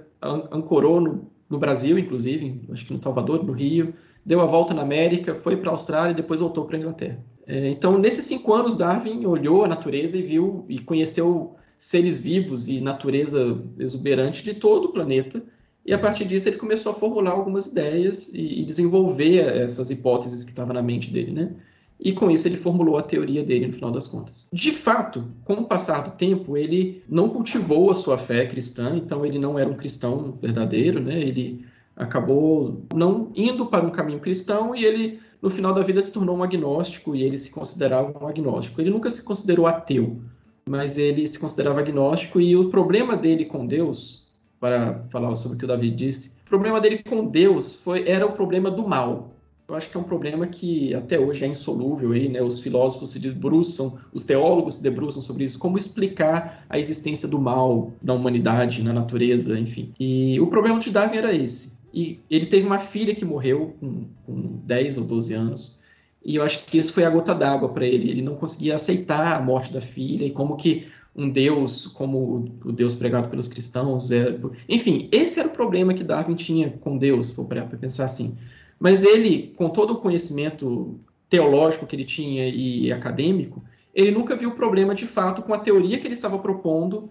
ancorou no, no Brasil, inclusive, acho que no Salvador, no Rio, deu a volta na América, foi para a Austrália e depois voltou para a Inglaterra. É, então, nesses cinco anos, Darwin olhou a natureza e viu e conheceu seres vivos e natureza exuberante de todo o planeta. E a partir disso ele começou a formular algumas ideias e, e desenvolver essas hipóteses que estavam na mente dele, né? e com isso ele formulou a teoria dele no final das contas. De fato, com o passar do tempo, ele não cultivou a sua fé cristã, então ele não era um cristão verdadeiro, né? Ele acabou não indo para um caminho cristão e ele no final da vida se tornou um agnóstico e ele se considerava um agnóstico. Ele nunca se considerou ateu, mas ele se considerava agnóstico e o problema dele com Deus, para falar sobre o que o Davi disse, o problema dele com Deus foi era o problema do mal eu acho que é um problema que até hoje é insolúvel aí, né? Os filósofos se debruçam, os teólogos se debruçam sobre isso, como explicar a existência do mal na humanidade, na natureza, enfim. E o problema de Darwin era esse. E ele teve uma filha que morreu com, com 10 ou 12 anos. E eu acho que isso foi a gota d'água para ele. Ele não conseguia aceitar a morte da filha e como que um Deus, como o Deus pregado pelos cristãos, é... enfim, esse era o problema que Darwin tinha com Deus, para pensar assim. Mas ele, com todo o conhecimento teológico que ele tinha e acadêmico, ele nunca viu problema de fato com a teoria que ele estava propondo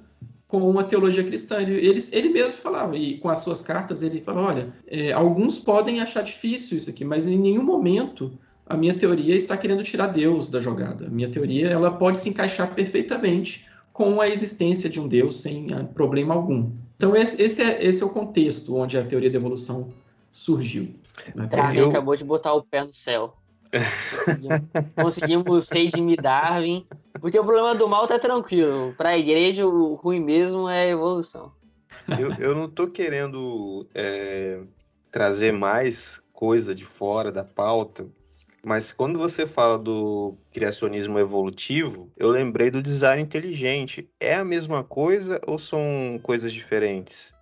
com uma teologia cristã. Ele, ele, ele mesmo falava, e com as suas cartas, ele falou: olha, é, alguns podem achar difícil isso aqui, mas em nenhum momento a minha teoria está querendo tirar Deus da jogada. A minha teoria ela pode se encaixar perfeitamente com a existência de um Deus sem ah, problema algum. Então, esse, esse, é, esse é o contexto onde a teoria da evolução surgiu. Darwin eu... acabou de botar o pé no céu. Conseguimos, conseguimos redimir Darwin, porque o problema do mal tá tranquilo. Para a igreja, o ruim mesmo é a evolução. Eu, eu não tô querendo é, trazer mais coisa de fora da pauta, mas quando você fala do criacionismo evolutivo, eu lembrei do design inteligente. É a mesma coisa ou são coisas diferentes?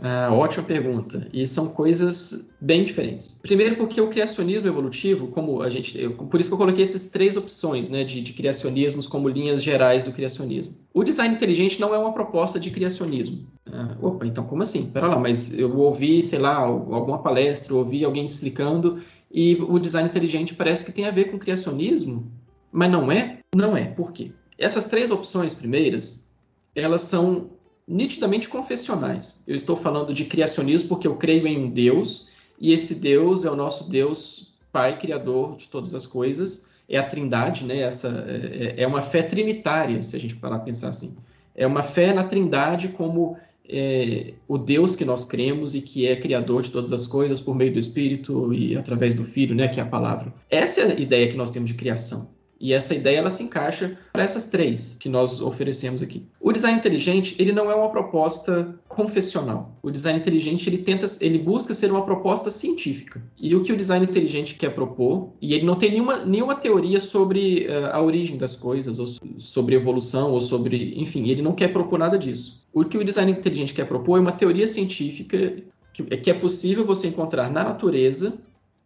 Ah, ótima pergunta. E são coisas bem diferentes. Primeiro, porque o criacionismo evolutivo, como a gente. Eu, por isso que eu coloquei essas três opções né, de, de criacionismos como linhas gerais do criacionismo. O design inteligente não é uma proposta de criacionismo. Ah, opa, então como assim? Pera lá, mas eu ouvi, sei lá, alguma palestra, ouvi alguém explicando, e o design inteligente parece que tem a ver com criacionismo, mas não é? Não é. Por quê? Essas três opções primeiras, elas são nitidamente confessionais. Eu estou falando de criacionismo porque eu creio em um Deus, e esse Deus é o nosso Deus Pai, Criador de todas as coisas, é a trindade, né? Essa é, é, uma fé trinitária, se a gente parar a pensar assim. É uma fé na trindade como é, o Deus que nós cremos e que é criador de todas as coisas por meio do Espírito e através do Filho, né? Que é a palavra. Essa é a ideia que nós temos de criação. E essa ideia ela se encaixa para essas três que nós oferecemos aqui. O design inteligente ele não é uma proposta confessional. O design inteligente ele tenta, ele busca ser uma proposta científica. E o que o design inteligente quer propor, e ele não tem nenhuma, nenhuma teoria sobre uh, a origem das coisas, ou sobre evolução, ou sobre, enfim, ele não quer propor nada disso. O que o design inteligente quer propor é uma teoria científica que, que é possível você encontrar na natureza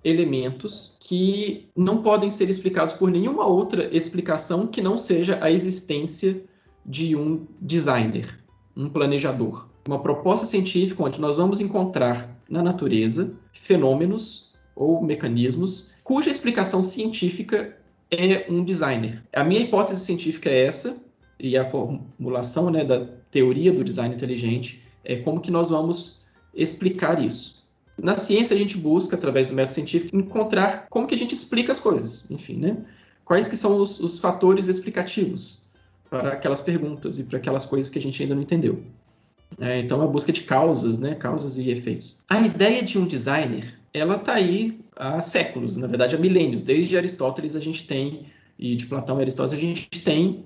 elementos que não podem ser explicados por nenhuma outra explicação que não seja a existência de um designer, um planejador. Uma proposta científica onde nós vamos encontrar na natureza fenômenos ou mecanismos cuja explicação científica é um designer. A minha hipótese científica é essa, e a formulação né, da teoria do design inteligente é como que nós vamos explicar isso. Na ciência, a gente busca, através do método científico, encontrar como que a gente explica as coisas, enfim, né? Quais que são os, os fatores explicativos para aquelas perguntas e para aquelas coisas que a gente ainda não entendeu. É, então, a busca de causas, né? Causas e efeitos. A ideia de um designer, ela está aí há séculos, na verdade, há milênios. Desde Aristóteles a gente tem, e de Platão e Aristóteles a gente tem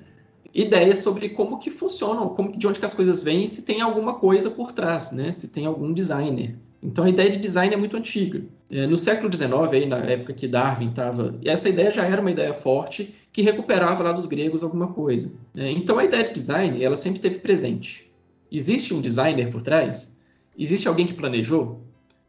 ideias sobre como que funcionam, como de onde que as coisas vêm e se tem alguma coisa por trás, né? Se tem algum designer. Então a ideia de design é muito antiga. É, no século XIX, aí, na época que Darwin estava, essa ideia já era uma ideia forte que recuperava lá dos gregos alguma coisa. É, então a ideia de design ela sempre teve presente. Existe um designer por trás? Existe alguém que planejou?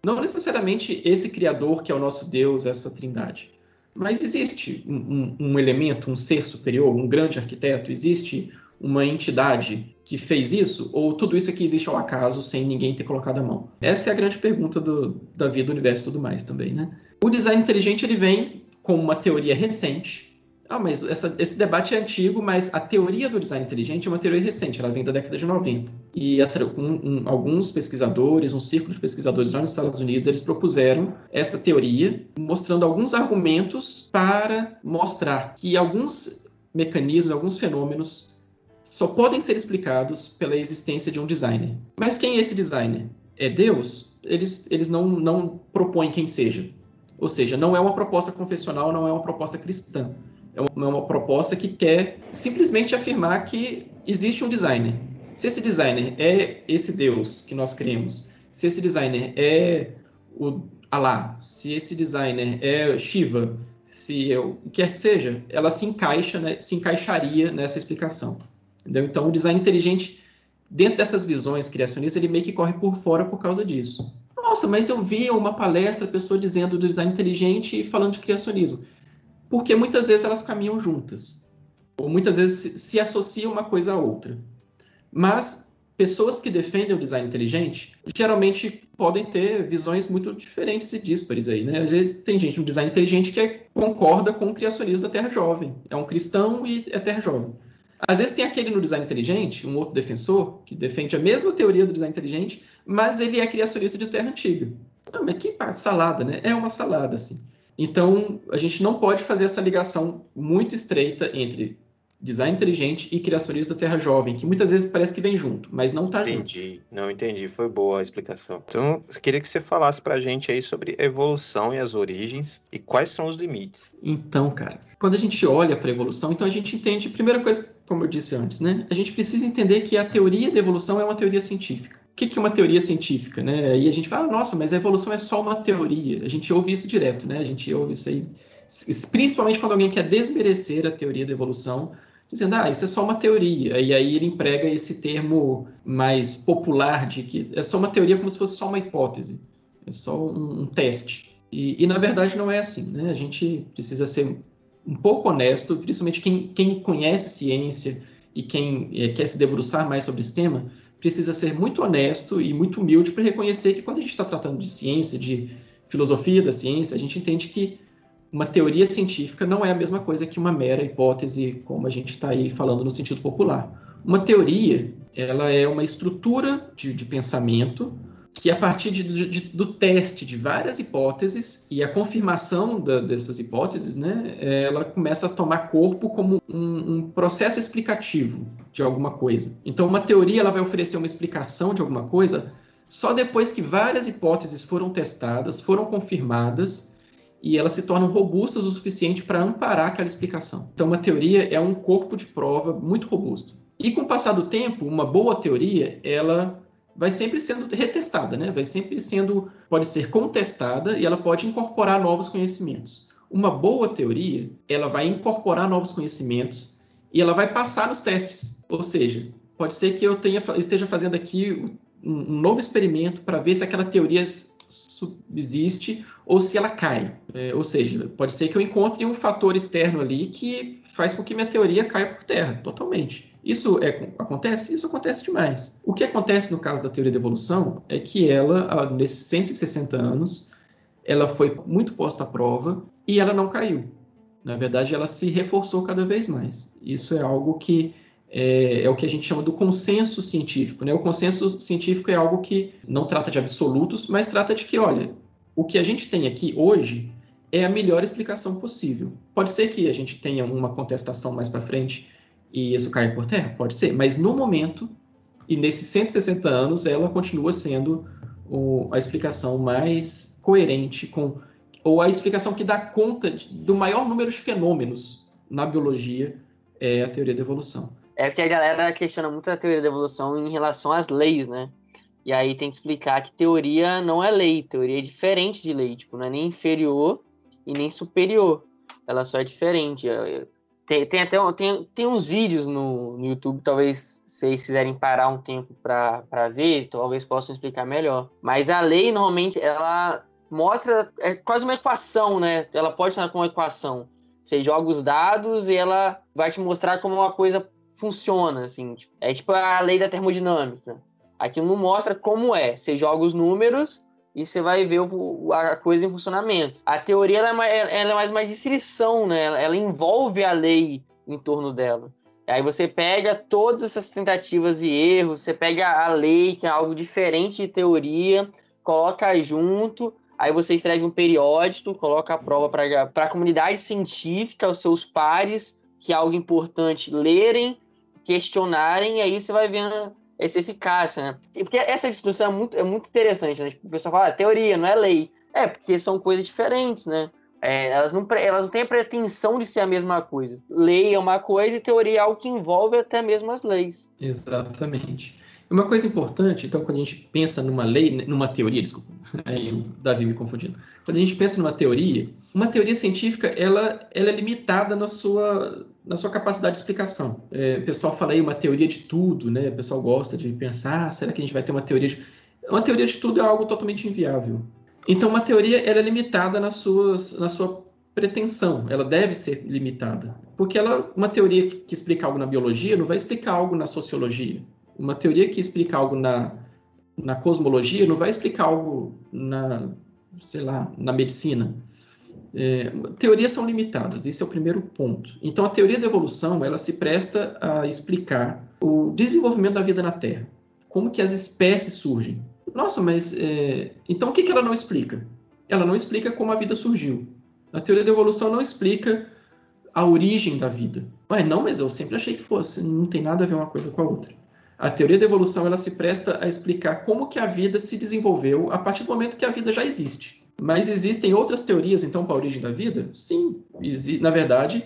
Não necessariamente esse criador que é o nosso Deus, essa trindade. Mas existe um, um, um elemento, um ser superior, um grande arquiteto, existe uma entidade que fez isso? Ou tudo isso aqui existe ao acaso sem ninguém ter colocado a mão? Essa é a grande pergunta do, da vida, do universo e tudo mais também, né? O design inteligente ele vem com uma teoria recente Ah, mas essa, esse debate é antigo, mas a teoria do design inteligente é uma teoria recente, ela vem da década de 90. E um, um, alguns pesquisadores, um círculo de pesquisadores lá nos Estados Unidos, eles propuseram essa teoria, mostrando alguns argumentos para mostrar que alguns mecanismos, alguns fenômenos só podem ser explicados pela existência de um designer. Mas quem é esse designer? É Deus? Eles, eles não, não propõem quem seja. Ou seja, não é uma proposta confessional, não é uma proposta cristã. É uma, é uma proposta que quer simplesmente afirmar que existe um designer. Se esse designer é esse Deus que nós cremos, se esse designer é o Alá, se esse designer é Shiva, se eu quer que seja, ela se encaixa, né, se encaixaria nessa explicação. Entendeu? Então, o design inteligente, dentro dessas visões criacionistas, ele meio que corre por fora por causa disso. Nossa, mas eu vi uma palestra, pessoa dizendo do design inteligente e falando de criacionismo porque muitas vezes elas caminham juntas, ou muitas vezes se, associam uma coisa à outra. Mas pessoas que defendem o design inteligente geralmente podem ter visões muito diferentes e díspares aí, né? Às vezes tem gente no design inteligente que é, concorda com o criacionismo da Terra Jovem, é um cristão e é Terra Jovem. Às vezes tem aquele no design inteligente, um outro defensor, que defende a mesma teoria do design inteligente, mas ele é criacionista de Terra Antiga. Não, mas que salada, né? É uma salada, assim. Então, a gente não pode fazer essa ligação muito estreita entre design inteligente e criacionismo da Terra Jovem, que muitas vezes parece que vem junto, mas não está junto. Entendi, não entendi, foi boa a explicação. Então, eu queria que você falasse para a gente aí sobre evolução e as origens e quais são os limites. Então, cara, quando a gente olha para a evolução, então a gente entende, primeira coisa, como eu disse antes, né? A gente precisa entender que a teoria da evolução é uma teoria científica o que é uma teoria científica, né? Aí a gente fala, nossa, mas a evolução é só uma teoria. A gente ouve isso direto, né? A gente ouve isso aí, principalmente quando alguém quer desmerecer a teoria da evolução, dizendo, ah, isso é só uma teoria. E aí ele emprega esse termo mais popular de que é só uma teoria como se fosse só uma hipótese, é só um, um teste. E, e, na verdade não é assim, né? A gente precisa ser um pouco honesto, principalmente quem, quem conhece ciência e quem é, quer se debruçar mais sobre esse tema, precisa ser muito honesto e muito humilde para reconhecer que quando a gente está tratando de ciência, de filosofia da ciência, a gente entende que uma teoria científica não é a mesma coisa que uma mera hipótese, como a gente está aí falando no sentido popular. Uma teoria, ela é uma estrutura de, de pensamento que a partir de, de, do teste de várias hipóteses e a confirmação da, dessas hipóteses, né, ela começa a tomar corpo como um, um, processo explicativo de alguma coisa. Então, uma teoria ela vai oferecer uma explicação de alguma coisa só depois que várias hipóteses foram testadas, foram confirmadas e elas se tornam robustas o suficiente para amparar aquela explicação. Então, uma teoria é um corpo de prova muito robusto. E com o passar do tempo, uma boa teoria, ela vai sempre sendo retestada, né? Vai sempre sendo, pode ser contestada e ela pode incorporar novos conhecimentos. Uma boa teoria, ela vai incorporar novos conhecimentos e ela vai passar nos testes. Ou seja, pode ser que eu tenha, esteja fazendo aqui um novo experimento para ver se aquela teoria subsiste ou se ela cai. É, ou seja, pode ser que eu encontre um fator externo ali que faz com que minha teoria caia por terra, totalmente. Isso é, acontece? Isso acontece demais. O que acontece no caso da teoria da evolução é que ela, nesses 160 anos, ela foi muito posta à prova e ela não caiu. Na verdade, ela se reforçou cada vez mais. Isso é algo que é, é, o que a gente chama do consenso científico. Né? O consenso científico é algo que não trata de absolutos, mas trata de que, olha, o que a gente tem aqui hoje é a melhor explicação possível. Pode ser que a gente tenha uma contestação mais para frente e isso cai por terra? Pode ser, mas no momento, e nesses 160 anos, ela continua sendo o, a explicação mais coerente com, ou a explicação que dá conta de, do maior número de fenômenos na biologia, é a teoria da evolução. É porque a galera questiona muito a teoria da evolução em relação às leis, né? E aí tem que explicar que teoria não é lei, teoria é diferente de lei, tipo, não é nem inferior e nem superior. Ela só é diferente. Tem, tem até tem, tem uns vídeos no, no YouTube, talvez vocês quiserem parar um tempo para ver, talvez possam explicar melhor. Mas a lei, normalmente, ela mostra, é quase uma equação, né? Ela pode estar com uma equação. Você joga os dados e ela vai te mostrar como uma coisa funciona, assim. Tipo, é tipo a lei da termodinâmica. Aqui não mostra como é. Você joga os números e você vai ver o, a coisa em funcionamento. A teoria ela é, mais, ela é mais uma descrição, né? Ela, ela envolve a lei em torno dela. Aí você pega todas essas tentativas e erros, você pega a lei, que é algo diferente de teoria, coloca junto, aí você escreve um periódico, coloca a prova para a comunidade científica, os seus pares, que é algo importante, lerem, questionarem, e aí você vai vendo essa eficácia, né? Porque essa discussão é muito, é muito interessante, né? Tipo, o pessoal fala, ah, teoria, não é lei. É, porque são coisas diferentes, né? É, elas, não, elas não têm a pretensão de ser a mesma coisa. Lei é uma coisa e teoria é algo que envolve até mesmo as leis. Exatamente. Uma coisa importante, então, quando a gente pensa numa lei, numa teoria, desculpa, aí o Davi me confundindo. Quando a gente pensa numa teoria, uma teoria científica, ela, ela é limitada na sua, na sua capacidade de explicação. É, o pessoal fala aí uma teoria de tudo, né? O pessoal gosta de pensar, ah, será que a gente vai ter uma teoria de... Uma teoria de tudo é algo totalmente inviável. Então, uma teoria ela é limitada nas suas, na sua pretensão, ela deve ser limitada. Porque ela, uma teoria que, que explica algo na biologia não vai explicar algo na sociologia. Uma teoria que explica algo na, na cosmologia não vai explicar algo na, sei lá, na medicina. É, teorias são limitadas, esse é o primeiro ponto. Então, a teoria da evolução, ela se presta a explicar o desenvolvimento da vida na Terra. Como que as espécies surgem, nossa, mas é... então o que, que ela não explica? Ela não explica como a vida surgiu. A teoria da evolução não explica a origem da vida. Mas não, mas eu sempre achei que fosse. Não tem nada a ver uma coisa com a outra. A teoria da evolução ela se presta a explicar como que a vida se desenvolveu a partir do momento que a vida já existe. Mas existem outras teorias, então, para a origem da vida? Sim. Na verdade,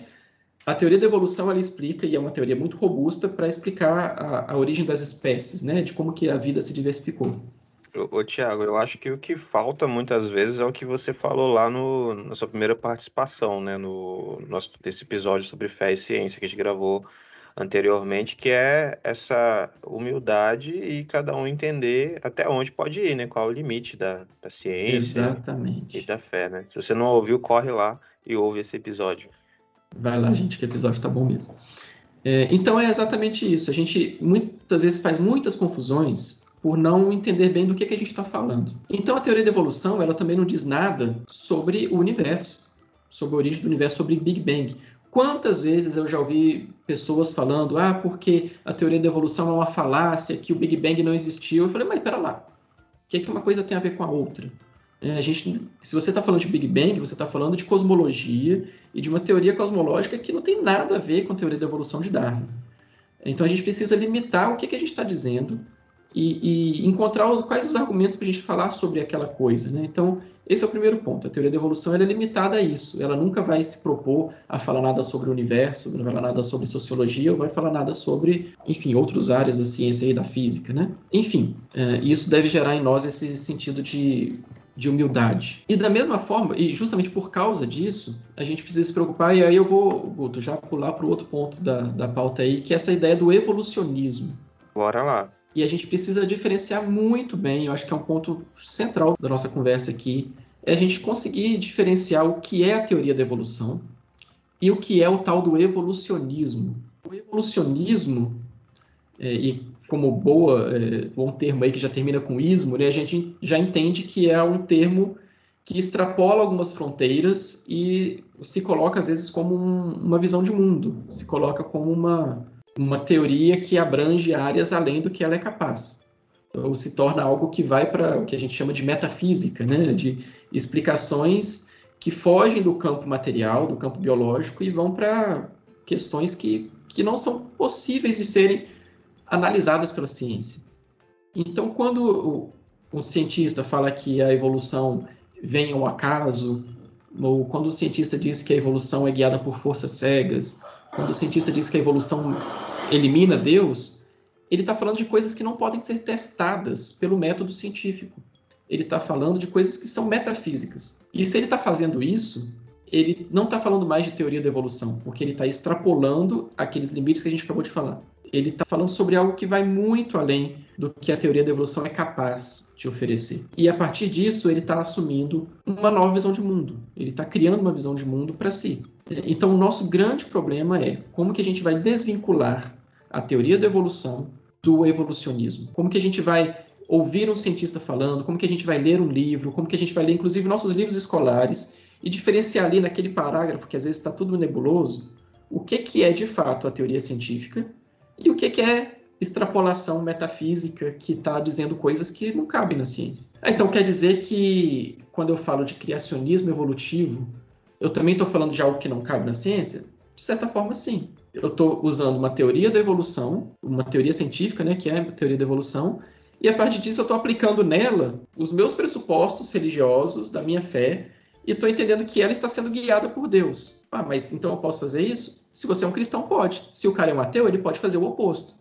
a teoria da evolução ela explica, e é uma teoria muito robusta, para explicar a, a origem das espécies, né? de como que a vida se diversificou. Ô, Tiago, eu acho que o que falta muitas vezes é o que você falou lá no, na sua primeira participação, né? No nosso desse episódio sobre fé e ciência que a gente gravou anteriormente, que é essa humildade e cada um entender até onde pode ir, né? Qual é o limite da, da ciência Exatamente. e da fé, né? Se você não ouviu, corre lá e ouve esse episódio. Vai lá, gente, que episódio tá bom mesmo. É, então é exatamente isso. A gente muitas vezes faz muitas confusões por não entender bem do que, que a gente está falando. Então a teoria da evolução ela também não diz nada sobre o universo, sobre a origem do universo, sobre Big Bang. Quantas vezes eu já ouvi pessoas falando, ah, porque a teoria da evolução é uma falácia, que o Big Bang não existiu. Eu falei, mas pera lá, o que, é que uma coisa tem a ver com a outra? É, a gente, se você está falando de Big Bang, você está falando de cosmologia e de uma teoria cosmológica que não tem nada a ver com a teoria da evolução de Darwin. Então a gente precisa limitar o que, que a gente está dizendo e, e encontrar os, quais os argumentos para a gente falar sobre aquela coisa. Né? Então, esse é o primeiro ponto. A teoria da evolução é limitada a isso. Ela nunca vai se propor a falar nada sobre o universo, não vai falar nada sobre sociologia, ou vai falar nada sobre, enfim, outras áreas da ciência e da física. Né? Enfim, é, isso deve gerar em nós esse sentido de, de humildade. E da mesma forma, e justamente por causa disso, a gente precisa se preocupar, e aí eu vou, Guto, já pular para o outro ponto da, da pauta aí, que é essa ideia do evolucionismo. Bora lá. E a gente precisa diferenciar muito bem, eu acho que é um ponto central da nossa conversa aqui, é a gente conseguir diferenciar o que é a teoria da evolução e o que é o tal do evolucionismo. O evolucionismo, é, e como boa, é, bom termo aí que já termina com ismo, né, a gente já entende que é um termo que extrapola algumas fronteiras e se coloca às vezes como um, uma visão de mundo, se coloca como uma, uma teoria que abrange áreas além do que ela é capaz. Ou se torna algo que vai para o que a gente chama de metafísica, né? de explicações que fogem do campo material, do campo biológico e vão para questões que, que não são possíveis de serem analisadas pela ciência. Então, quando o, o cientista fala que a evolução vem ao acaso, ou quando o cientista diz que a evolução é guiada por forças cegas, quando o cientista diz que a evolução elimina Deus, ele está falando de coisas que não podem ser testadas pelo método científico. Ele está falando de coisas que são metafísicas. E se ele está fazendo isso, ele não está falando mais de teoria da evolução, porque ele está extrapolando aqueles limites que a gente acabou de falar. Ele está falando sobre algo que vai muito além do que a teoria da evolução é capaz de oferecer. E a partir disso, ele está assumindo uma nova visão de mundo. Ele está criando uma visão de mundo para si. Então, o nosso grande problema é como que a gente vai desvincular a teoria da evolução do evolucionismo. Como que a gente vai ouvir um cientista falando, como que a gente vai ler um livro, como que a gente vai ler, inclusive, nossos livros escolares, e diferenciar ali naquele parágrafo, que às vezes está tudo nebuloso, o que, que é de fato a teoria científica e o que, que é extrapolação metafísica que está dizendo coisas que não cabem na ciência. Então quer dizer que quando eu falo de criacionismo evolutivo, eu também estou falando de algo que não cabe na ciência? De certa forma, sim. Eu estou usando uma teoria da evolução, uma teoria científica, né, que é a teoria da evolução, e a partir disso eu estou aplicando nela os meus pressupostos religiosos da minha fé e estou entendendo que ela está sendo guiada por Deus. Ah, mas então eu posso fazer isso? Se você é um cristão, pode. Se o cara é um ateu, ele pode fazer o oposto.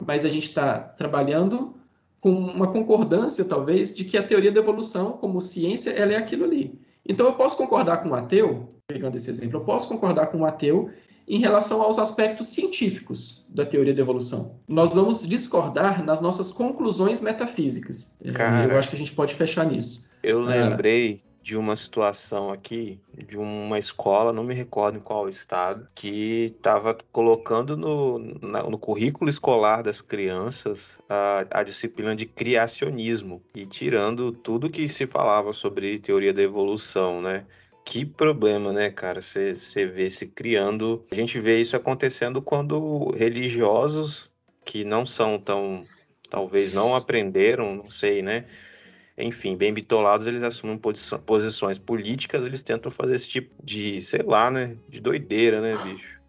Mas a gente está trabalhando com uma concordância, talvez, de que a teoria da evolução, como ciência, ela é aquilo ali. Então eu posso concordar com um ateu, pegando esse exemplo, eu posso concordar com um ateu em relação aos aspectos científicos da teoria da evolução. Nós vamos discordar nas nossas conclusões metafísicas. Cara, eu acho que a gente pode fechar nisso. Eu lembrei de uma situação aqui, de uma escola, não me recordo em qual estado, que estava colocando no, na, no currículo escolar das crianças a, a disciplina de criacionismo e tirando tudo que se falava sobre teoria da evolução, né? Que problema, né, cara? Você vê se criando. A gente vê isso acontecendo quando religiosos que não são tão. Talvez não aprenderam, não sei, né? Enfim, bem bitolados, eles assumem posições políticas, eles tentam fazer esse tipo de, sei lá, né? De doideira, né, bicho?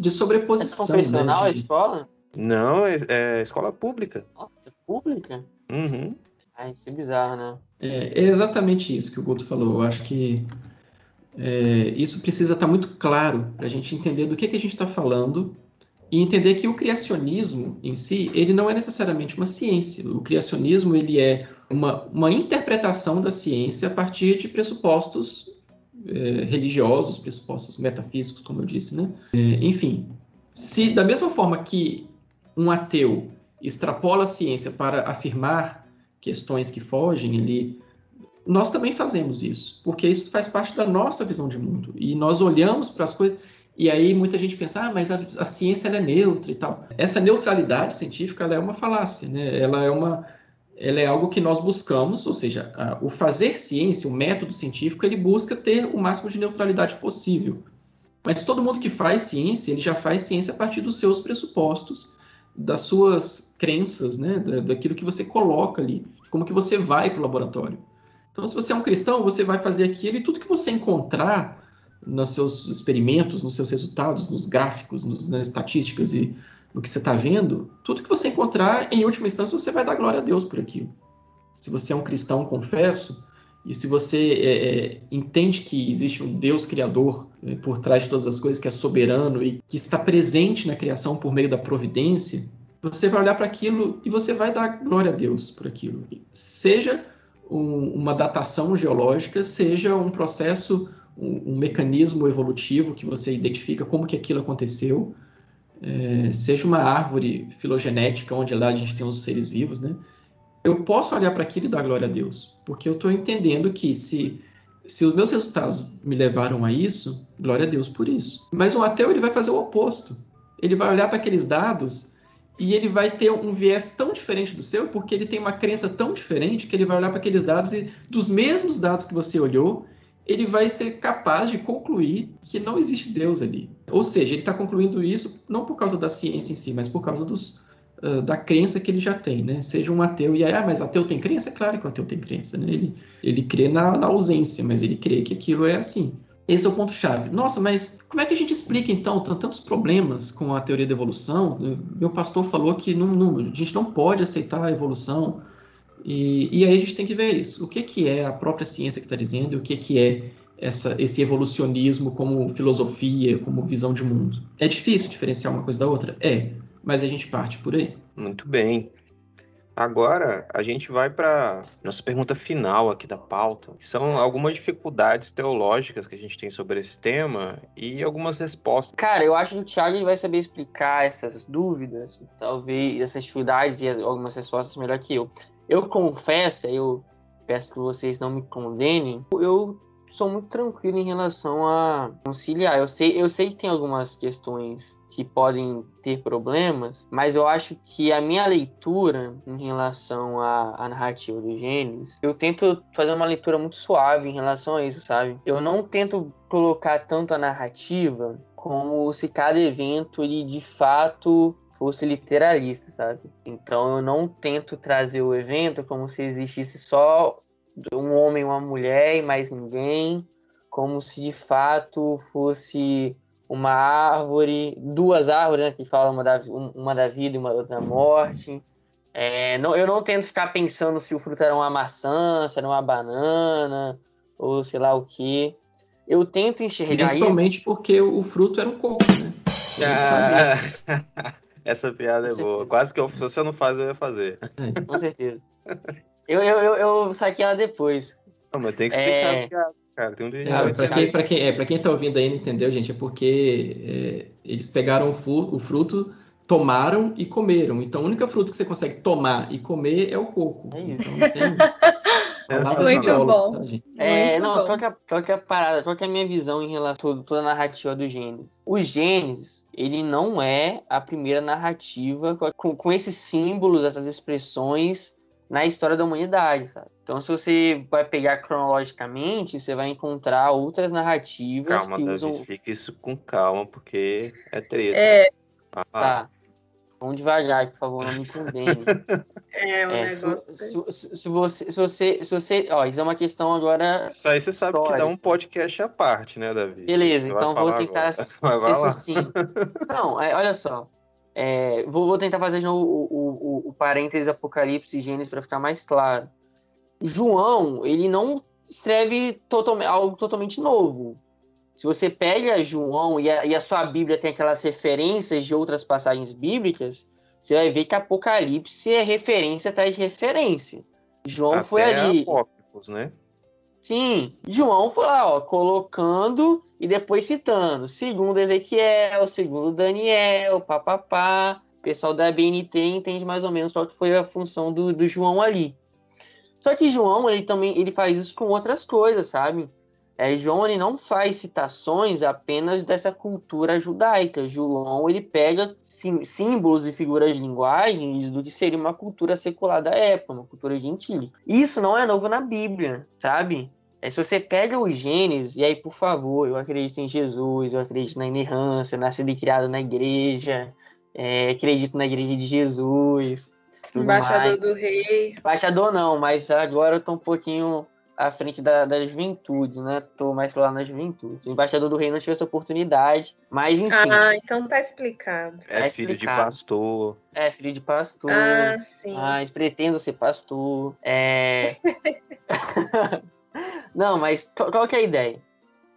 De sobreposição. É confessional né, a escola? Não, é, é escola pública. Nossa, pública? Uhum. Ai, isso é bizarro, né? É, é exatamente isso que o Guto falou. Eu acho que é, isso precisa estar muito claro para a gente entender do que, que a gente está falando e entender que o criacionismo em si, ele não é necessariamente uma ciência. O criacionismo, ele é uma, uma interpretação da ciência a partir de pressupostos é, religiosos, pressupostos metafísicos, como eu disse, né? É, enfim, se da mesma forma que um ateu extrapola a ciência para afirmar questões que fogem ali nós também fazemos isso, porque isso faz parte da nossa visão de mundo. E nós olhamos para as coisas, e aí muita gente pensa, ah, mas a, a ciência é neutra e tal. Essa neutralidade científica é uma falácia, né? ela, é uma, ela é algo que nós buscamos, ou seja, a, o fazer ciência, o método científico, ele busca ter o máximo de neutralidade possível. Mas todo mundo que faz ciência, ele já faz ciência a partir dos seus pressupostos, das suas crenças, né? daquilo que você coloca ali, de como que você vai para o laboratório. Então, se você é um cristão, você vai fazer aquilo e tudo que você encontrar nos seus experimentos, nos seus resultados, nos gráficos, nos, nas estatísticas e no que você está vendo, tudo que você encontrar, em última instância, você vai dar glória a Deus por aquilo. Se você é um cristão confesso, e se você é, é, entende que existe um Deus criador é, por trás de todas as coisas, que é soberano e que está presente na criação por meio da providência, você vai olhar para aquilo e você vai dar glória a Deus por aquilo. Seja um, uma datação geológica seja um processo, um, um, mecanismo evolutivo que você identifica como que aquilo aconteceu, é, seja uma árvore filogenética onde lá a gente tem os seres vivos, né? Eu posso olhar para aquilo e dar glória a Deus, porque eu estou entendendo que se se os meus resultados me levaram a isso, glória a Deus por isso. Mas um ateu ele vai fazer o oposto. Ele vai olhar para aqueles dados e ele vai ter um viés tão diferente do seu, porque ele tem uma crença tão diferente que ele vai olhar para aqueles dados e dos mesmos dados que você olhou, ele vai ser capaz de concluir que não existe Deus ali. Ou seja, ele está concluindo isso não por causa da ciência em si, mas por causa dos, uh, da crença que ele já tem, né? Seja um ateu e aí, ah, mas ateu tem crença? É claro que o ateu tem crença, né? Ele, ele crê na, na ausência, mas ele crê que aquilo é assim. Esse é o ponto-chave. Nossa, mas como é que a gente explica, então, tantos problemas com a teoria da evolução? Meu pastor falou que não, não, a gente não pode aceitar a evolução. E, e, aí a gente tem que ver isso. O que, que é a própria ciência que está dizendo e o que, que é essa, esse evolucionismo como filosofia, como visão de mundo? É difícil diferenciar uma coisa da outra? É, mas a gente parte por aí. Muito bem. Agora a gente vai para nossa pergunta final aqui da pauta. São algumas dificuldades teológicas que a gente tem sobre esse tema e algumas respostas. Cara, eu acho que o Thiago vai saber explicar essas dúvidas, talvez essas dificuldades e algumas respostas melhor que eu. Eu confesso, eu peço que vocês não me condenem, eu sou muito tranquilo em relação a conciliar. Eu sei, eu sei que tem algumas questões que podem ter problemas, mas eu acho que a minha leitura em relação à, à narrativa do Gênesis, eu tento fazer uma leitura muito suave em relação a isso, sabe? Eu não tento colocar tanto a narrativa como se cada evento ele de fato fosse literalista, sabe? Então eu não tento trazer o evento como se existisse só um homem e uma mulher e mais ninguém, como se de fato fosse uma árvore, duas árvores, né, que falam uma da, uma da vida e uma da morte. É, não, eu não tento ficar pensando se o fruto era uma maçã, se era uma banana, ou sei lá o que. Eu tento enxergar Principalmente isso. porque o fruto era um coco, né? Ah, essa piada é boa. Quase que eu, se você não faz, eu ia fazer. Com certeza. Eu, eu, eu, eu saquei ela depois. Não, mas tem que explicar é... cara. Tem um é, pra, quem, pra, quem, é, pra quem tá ouvindo aí não entendeu, gente, é porque é, eles pegaram o, o fruto, tomaram e comeram. Então, a única fruta que você consegue tomar e comer é o coco. É isso. Então, não tem... É Muito bom. Tá, é, não, qual que, é, qual que é a parada? Qual que é a minha visão em relação a toda a narrativa do Gênesis? O Gênesis, ele não é a primeira narrativa com, com esses símbolos, essas expressões na história da humanidade, sabe? Então, se você vai pegar cronologicamente, você vai encontrar outras narrativas calma, que Davi, usam... fica isso com calma, porque é treta. É. Ah, Tá. Vamos devagar, por favor, não me condene. É, o É, se, negócio. se- se- se você, se você, se você, ó, isso é uma questão agora. Isso aí você sabe que dá um podcast à parte, né, Davi? Beleza, então vou tentar agora. ser lá. sucinto. Não, é, olha só. É, vou, vou tentar fazer o, o, o, o parênteses Apocalipse e Gênesis para ficar mais claro. João, ele não escreve totalmente, algo totalmente novo. Se você pega João e a, e a sua Bíblia tem aquelas referências de outras passagens bíblicas, você vai ver que Apocalipse é referência atrás de referência. João Até foi ali. apócrifos, né? Sim, João foi lá, ó, colocando e depois citando. Segundo Ezequiel, segundo Daniel, papapá. O pessoal da BNT entende mais ou menos qual que foi a função do, do João ali. Só que João, ele também ele faz isso com outras coisas, sabe? É, João, ele não faz citações apenas dessa cultura judaica. João, ele pega sim- símbolos e figuras de linguagem do que seria uma cultura secular da época, uma cultura gentil. Isso não é novo na Bíblia, sabe? É, se você pega o Gênesis, e aí, por favor, eu acredito em Jesus, eu acredito na inerrância, nascido e criado na igreja, é, acredito na igreja de Jesus, tudo Embaixador mais. do rei. Embaixador não, mas agora eu tô um pouquinho à frente da, das juventudes, né? Tô mais pra lá nas juventudes. O embaixador do rei não tive essa oportunidade, mas enfim, Ah, então tá explicado. É Tá filho de explicado. pastor. é filho de pastor. Ah, sim. Mas pretendo ser pastor. É. Não, mas qual, que é a ideia?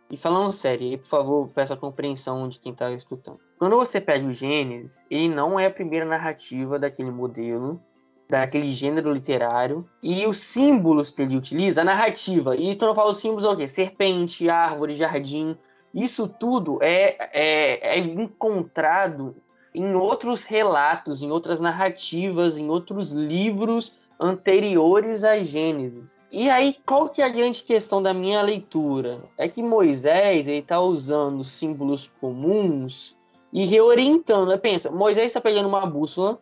E falando sério, aí, por favor, peço a compreensão de quem está escutando. Quando você pega o Gênesis, ele não é a primeira narrativa daquele modelo, daquele gênero literário. E os símbolos que ele utiliza, a narrativa, e quando eu falo símbolos, é o quê? Serpente, árvore, jardim. Isso tudo é, é, é encontrado em outros relatos, em outras narrativas, em outros livros anteriores a Gênesis. E aí, qual que é a grande questão da minha leitura? É que Moisés está usando símbolos comuns e reorientando. Pensa, Moisés está pegando uma bússola,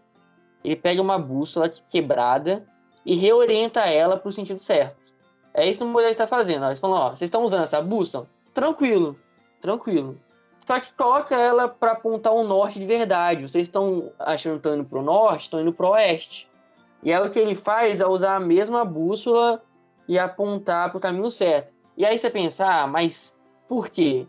ele pega uma bússola quebrada e reorienta ela para o sentido certo. É isso que Moisés está fazendo. Eles falam, ó, vocês estão usando essa bússola? Tranquilo, tranquilo. Só que coloca ela para apontar o norte de verdade. Vocês estão achando que estão indo para o norte, estão indo para o oeste. E aí o que ele faz é usar a mesma bússola e apontar para o caminho certo. E aí você pensa, ah, mas por quê?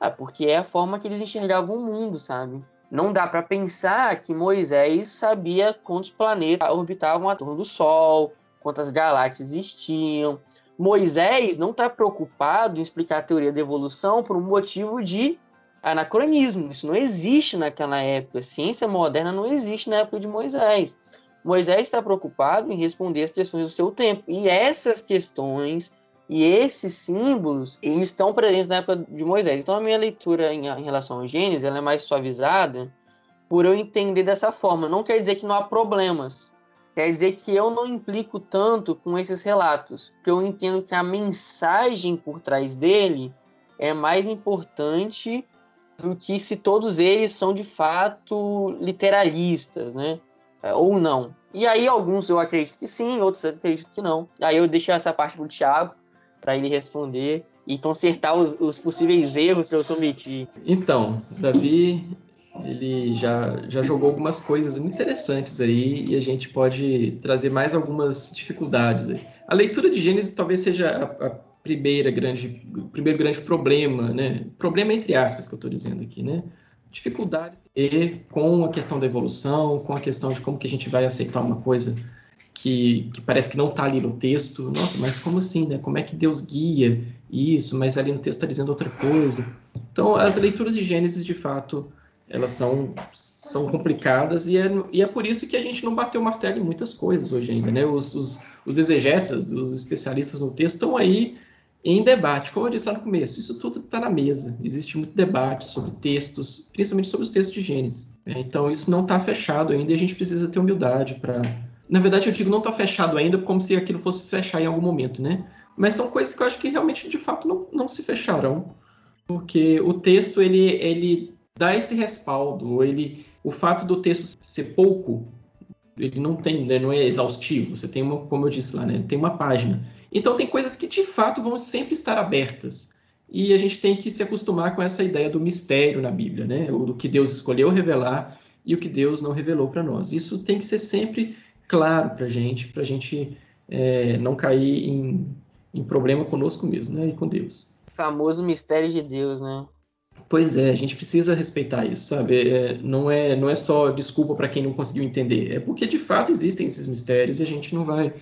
Ah, porque é a forma que eles enxergavam o mundo, sabe? Não dá para pensar que Moisés sabia quantos planetas orbitavam a torno do Sol, quantas galáxias existiam. Moisés não está preocupado em explicar a teoria da evolução por um motivo de anacronismo. Isso não existe naquela época. ciência moderna não existe na época de Moisés. Moisés está preocupado em responder as questões do seu tempo. E essas questões e esses símbolos estão presentes na época de Moisés. Então a minha leitura em, em relação ao Gênesis ela é mais suavizada por eu entender dessa forma. Não quer dizer que não há problemas. Quer dizer que eu não implico tanto com esses relatos, porque eu entendo que a mensagem por trás dele é mais importante do que se todos eles são de fato literalistas, né? É, ou não. E aí alguns eu acredito que sim, outros eu acredito que não. Aí eu deixo essa parte pro Thiago para ele responder e consertar os, os possíveis erros que eu cometi. Então, Davi, ele já, já jogou algumas coisas muito interessantes aí e a gente pode trazer mais algumas dificuldades aí. A leitura de Gênesis talvez seja a, a primeira grande, o primeiro grande problema, né? Problema entre aspas que eu estou dizendo aqui, né? Dificuldades e com a questão da evolução, com a questão de como que a gente vai aceitar uma coisa que, que parece que não está ali no texto. Nossa, mas como assim, né? Como é que Deus guia isso? Mas ali no texto está dizendo outra coisa. Então, as leituras de Gênesis, de fato, elas são, são complicadas e é, e é por isso que a gente não bateu martelo em muitas coisas hoje ainda, né? Os, os, os exegetas, os especialistas no texto estão aí em debate. Como eu disse lá no começo, isso tudo está na mesa. Existe muito debate sobre textos, principalmente sobre os textos de Gênesis. Né? Então, isso não está fechado ainda e a gente precisa ter humildade para... Na verdade, eu digo não está fechado ainda como se aquilo fosse fechar em algum momento, né? Mas são coisas que eu acho que realmente, de fato, não, não se fecharão. Porque o texto, ele, ele dá esse respaldo, ele, o fato do texto ser pouco, ele não tem, né, não é exaustivo. Você tem uma, como eu disse lá, né, tem uma página. Então tem coisas que de fato vão sempre estar abertas. E a gente tem que se acostumar com essa ideia do mistério na Bíblia, né? O do que Deus escolheu revelar e o que Deus não revelou para nós. Isso tem que ser sempre claro para a gente, para a gente é, não cair em, em problema conosco mesmo, né? E com Deus. O famoso mistério de Deus, né? Pois é, a gente precisa respeitar isso, sabe? É, não, é, não é só desculpa para quem não conseguiu entender, é porque de fato existem esses mistérios e a gente não vai,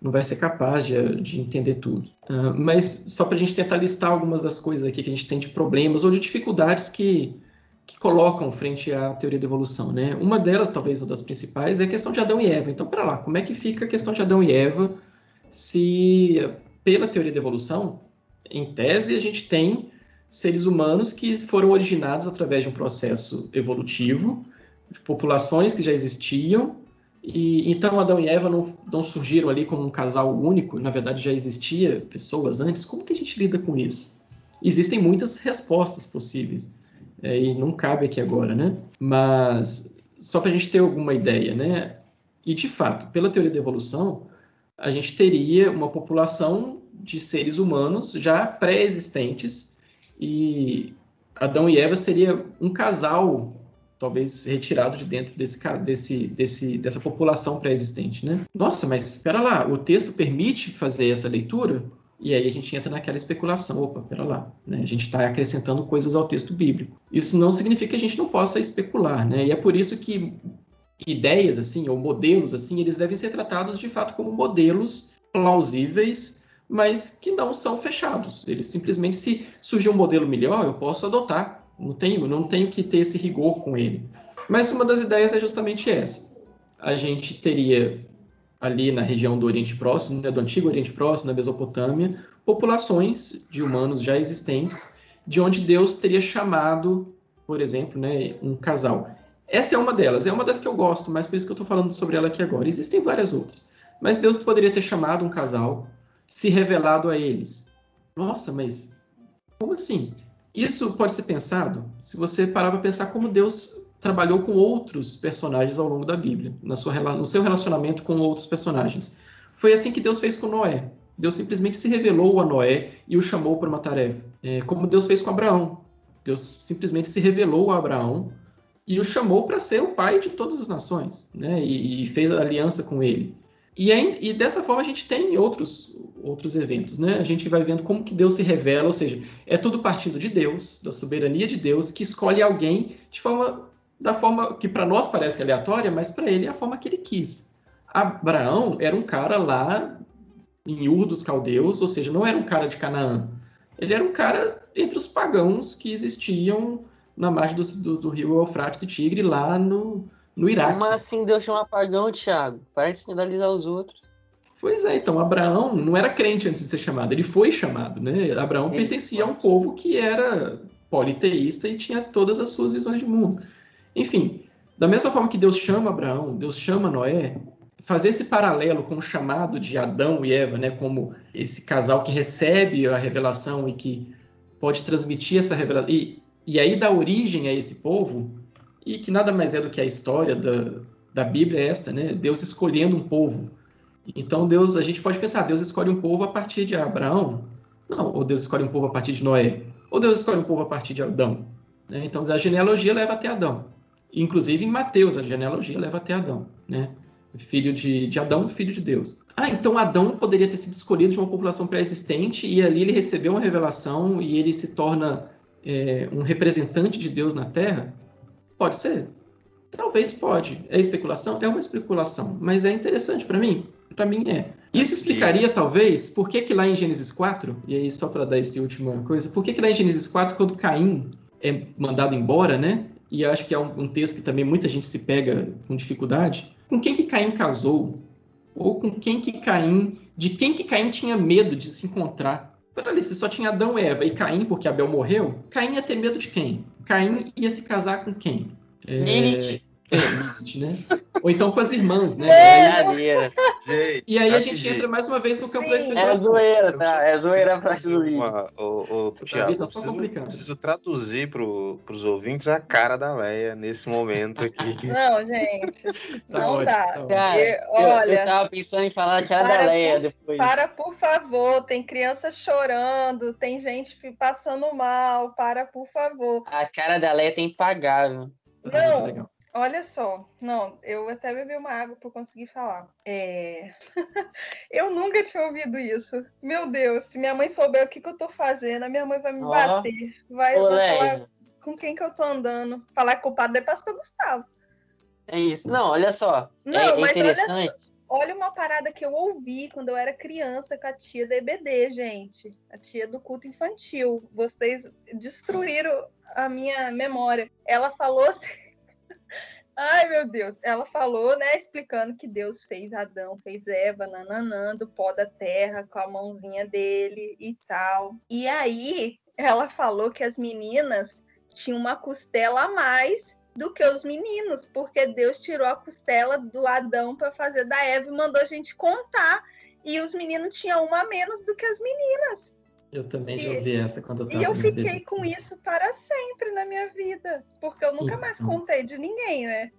não vai ser capaz de, de entender tudo. Uh, mas só para a gente tentar listar algumas das coisas aqui que a gente tem de problemas ou de dificuldades que, que colocam frente à teoria da evolução, né? Uma delas, talvez uma das principais, é a questão de Adão e Eva. Então, para lá, como é que fica a questão de Adão e Eva se, pela teoria da evolução, em tese, a gente tem seres humanos que foram originados através de um processo evolutivo, de populações que já existiam, e então Adão e Eva não, não surgiram ali como um casal único, na verdade já existia pessoas antes. Como que a gente lida com isso? Existem muitas respostas possíveis, é, e não cabe aqui agora, né? Mas só para a gente ter alguma ideia, né? E de fato, pela teoria da evolução, a gente teria uma população de seres humanos já pré-existentes e Adão e Eva seria um casal talvez retirado de dentro desse, desse, desse, dessa população pré-existente, né? Nossa, mas espera lá, o texto permite fazer essa leitura? E aí a gente entra naquela especulação, opa, pera lá, né? a gente está acrescentando coisas ao texto bíblico. Isso não significa que a gente não possa especular, né? E é por isso que ideias assim, ou modelos assim, eles devem ser tratados de fato como modelos plausíveis mas que não são fechados. Eles simplesmente, se surgir um modelo melhor, eu posso adotar. Não tenho, não tenho que ter esse rigor com ele. Mas uma das ideias é justamente essa. A gente teria ali na região do Oriente Próximo, né, do Antigo Oriente Próximo, na Mesopotâmia, populações de humanos já existentes, de onde Deus teria chamado, por exemplo, né, um casal. Essa é uma delas, é uma das que eu gosto, mas por isso que eu estou falando sobre ela aqui agora. Existem várias outras. Mas Deus poderia ter chamado um casal se revelado a eles. Nossa, mas como assim? Isso pode ser pensado se você parar para pensar como Deus trabalhou com outros personagens ao longo da Bíblia, na sua, no seu relacionamento com outros personagens. Foi assim que Deus fez com Noé. Deus simplesmente se revelou a Noé e o chamou para uma tarefa. É, como Deus fez com Abraão. Deus simplesmente se revelou a Abraão e o chamou para ser o pai de todas as nações, né? E, e fez aliança com ele. E, e, dessa forma a gente tem outros, outros eventos, né? A gente vai vendo como que Deus se revela, ou seja, é tudo partindo de Deus, da soberania de Deus, que escolhe alguém de forma da forma que para nós parece aleatória, mas para ele é a forma que ele quis. Abraão era um cara lá em Ur dos Caldeus, ou seja, não era um cara de Canaã. Ele era um cara entre os pagãos que existiam na margem do, do, do rio Eufrates e Tigre, lá no, no Iraque. Como assim Deus chama pagão, Tiago? Para de escandalizar os outros. Pois é, então Abraão não era crente antes de ser chamado, ele foi chamado, né? Abraão Sim, pertencia a um povo que era politeísta e tinha todas as suas visões de mundo. Enfim, da mesma forma que Deus chama Abraão, Deus chama Noé, fazer esse paralelo com o chamado de Adão e Eva, né, como esse casal que recebe a revelação e que pode transmitir essa revelação, e, e aí dá origem a esse povo, e que nada mais é do que a história da, da Bíblia é essa, né? Deus escolhendo um povo. Então Deus, a gente pode pensar, Deus escolhe um povo a partir de Abraão? Não, ou Deus escolhe um povo a partir de Noé? Ou Deus escolhe um povo a partir de Adão? Né? Então a genealogia leva até Adão. Inclusive em Mateus a genealogia leva até Adão, né? Filho de, de Adão, filho de Deus. Ah, então Adão poderia ter sido escolhido de uma população pré-existente e ali ele recebeu uma revelação e ele se torna é, um representante de Deus na Terra? Pode ser. Talvez pode. É especulação? É uma especulação. Mas é interessante para mim? Para mim é. Isso explicaria, talvez, por que, que lá em Gênesis 4, e aí só para dar essa última coisa, por que, que lá em Gênesis 4, quando Caim é mandado embora, né? E acho que é um, um texto que também muita gente se pega com dificuldade. Com quem que Caim casou? Ou com quem que Caim, de quem que Caim tinha medo de se encontrar? Para ali, se só tinha Adão, Eva e Caim, porque Abel morreu, Caim ia ter medo de quem? Caim ia se casar com quem? É... Lilith. É, né? Ou então com as irmãs, né? Gente, E aí a gente entra mais uma vez no campo da É especulação. zoeira, tá? É zoeira a parte do vídeo. ô, Thiago, tá preciso, preciso traduzir para os ouvintes a cara da Leia nesse momento aqui. Não, gente. Tá não ótimo, dá. tá. Cara, eu, olha, eu tava pensando em falar que a da Para, Leia por- depois. para, por favor. Tem criança chorando, tem gente passando mal. Para, por favor. A cara da Leia tem impagável. Tá, Não. Olha só, não, eu até bebi uma água para conseguir falar. É... eu nunca tinha ouvido isso. Meu Deus, se minha mãe souber o que, que eu tô fazendo, a minha mãe vai me Ó. bater. Vai, falar com quem que eu tô andando. Falar culpado é pastor Gustavo. é isso. Não, olha só. Não, é, é mas olha interessante. Olha uma parada que eu ouvi quando eu era criança com a tia da EBD, gente. A tia do culto infantil. Vocês destruíram a minha memória. Ela falou assim. Ai, meu Deus. Ela falou, né, explicando que Deus fez Adão, fez Eva, nananã, do pó da terra, com a mãozinha dele e tal. E aí, ela falou que as meninas tinham uma costela a mais do que os meninos, porque Deus tirou a costela do Adão para fazer da Eva e mandou a gente contar. E os meninos tinham uma a menos do que as meninas. Eu também já E- ouvi essa quando eu tava E eu fiquei com isso para sempre na minha vida. Porque eu nunca mais Então. contei de ninguém, né?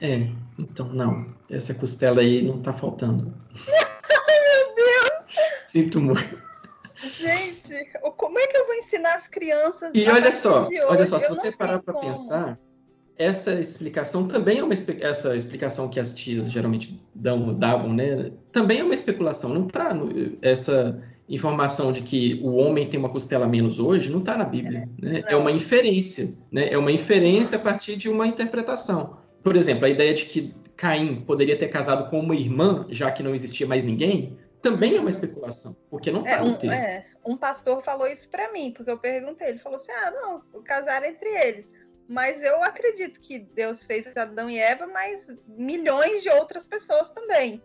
É, então não. Essa costela aí não tá faltando. Meu Deus! Sinto muito. Gente, como é que eu vou ensinar as crianças? E olha só, olha só, se Eu você parar para pensar, essa explicação também é uma essa explicação que as tias geralmente dão, davam, né? Também é uma especulação, não tá no- essa informação de que o homem tem uma costela menos hoje, não tá na Bíblia, né? É uma inferência, né? É uma inferência a partir de uma interpretação. Por exemplo, a ideia de que Caim poderia ter casado com uma irmã, já que não existia mais ninguém, também é uma especulação, porque não É, tá no um, texto. é, um pastor falou isso pra mim, porque eu perguntei. Ele falou assim: ah, não, o casar entre eles. Mas eu acredito que Deus fez Adão e Eva, mas milhões de outras pessoas também.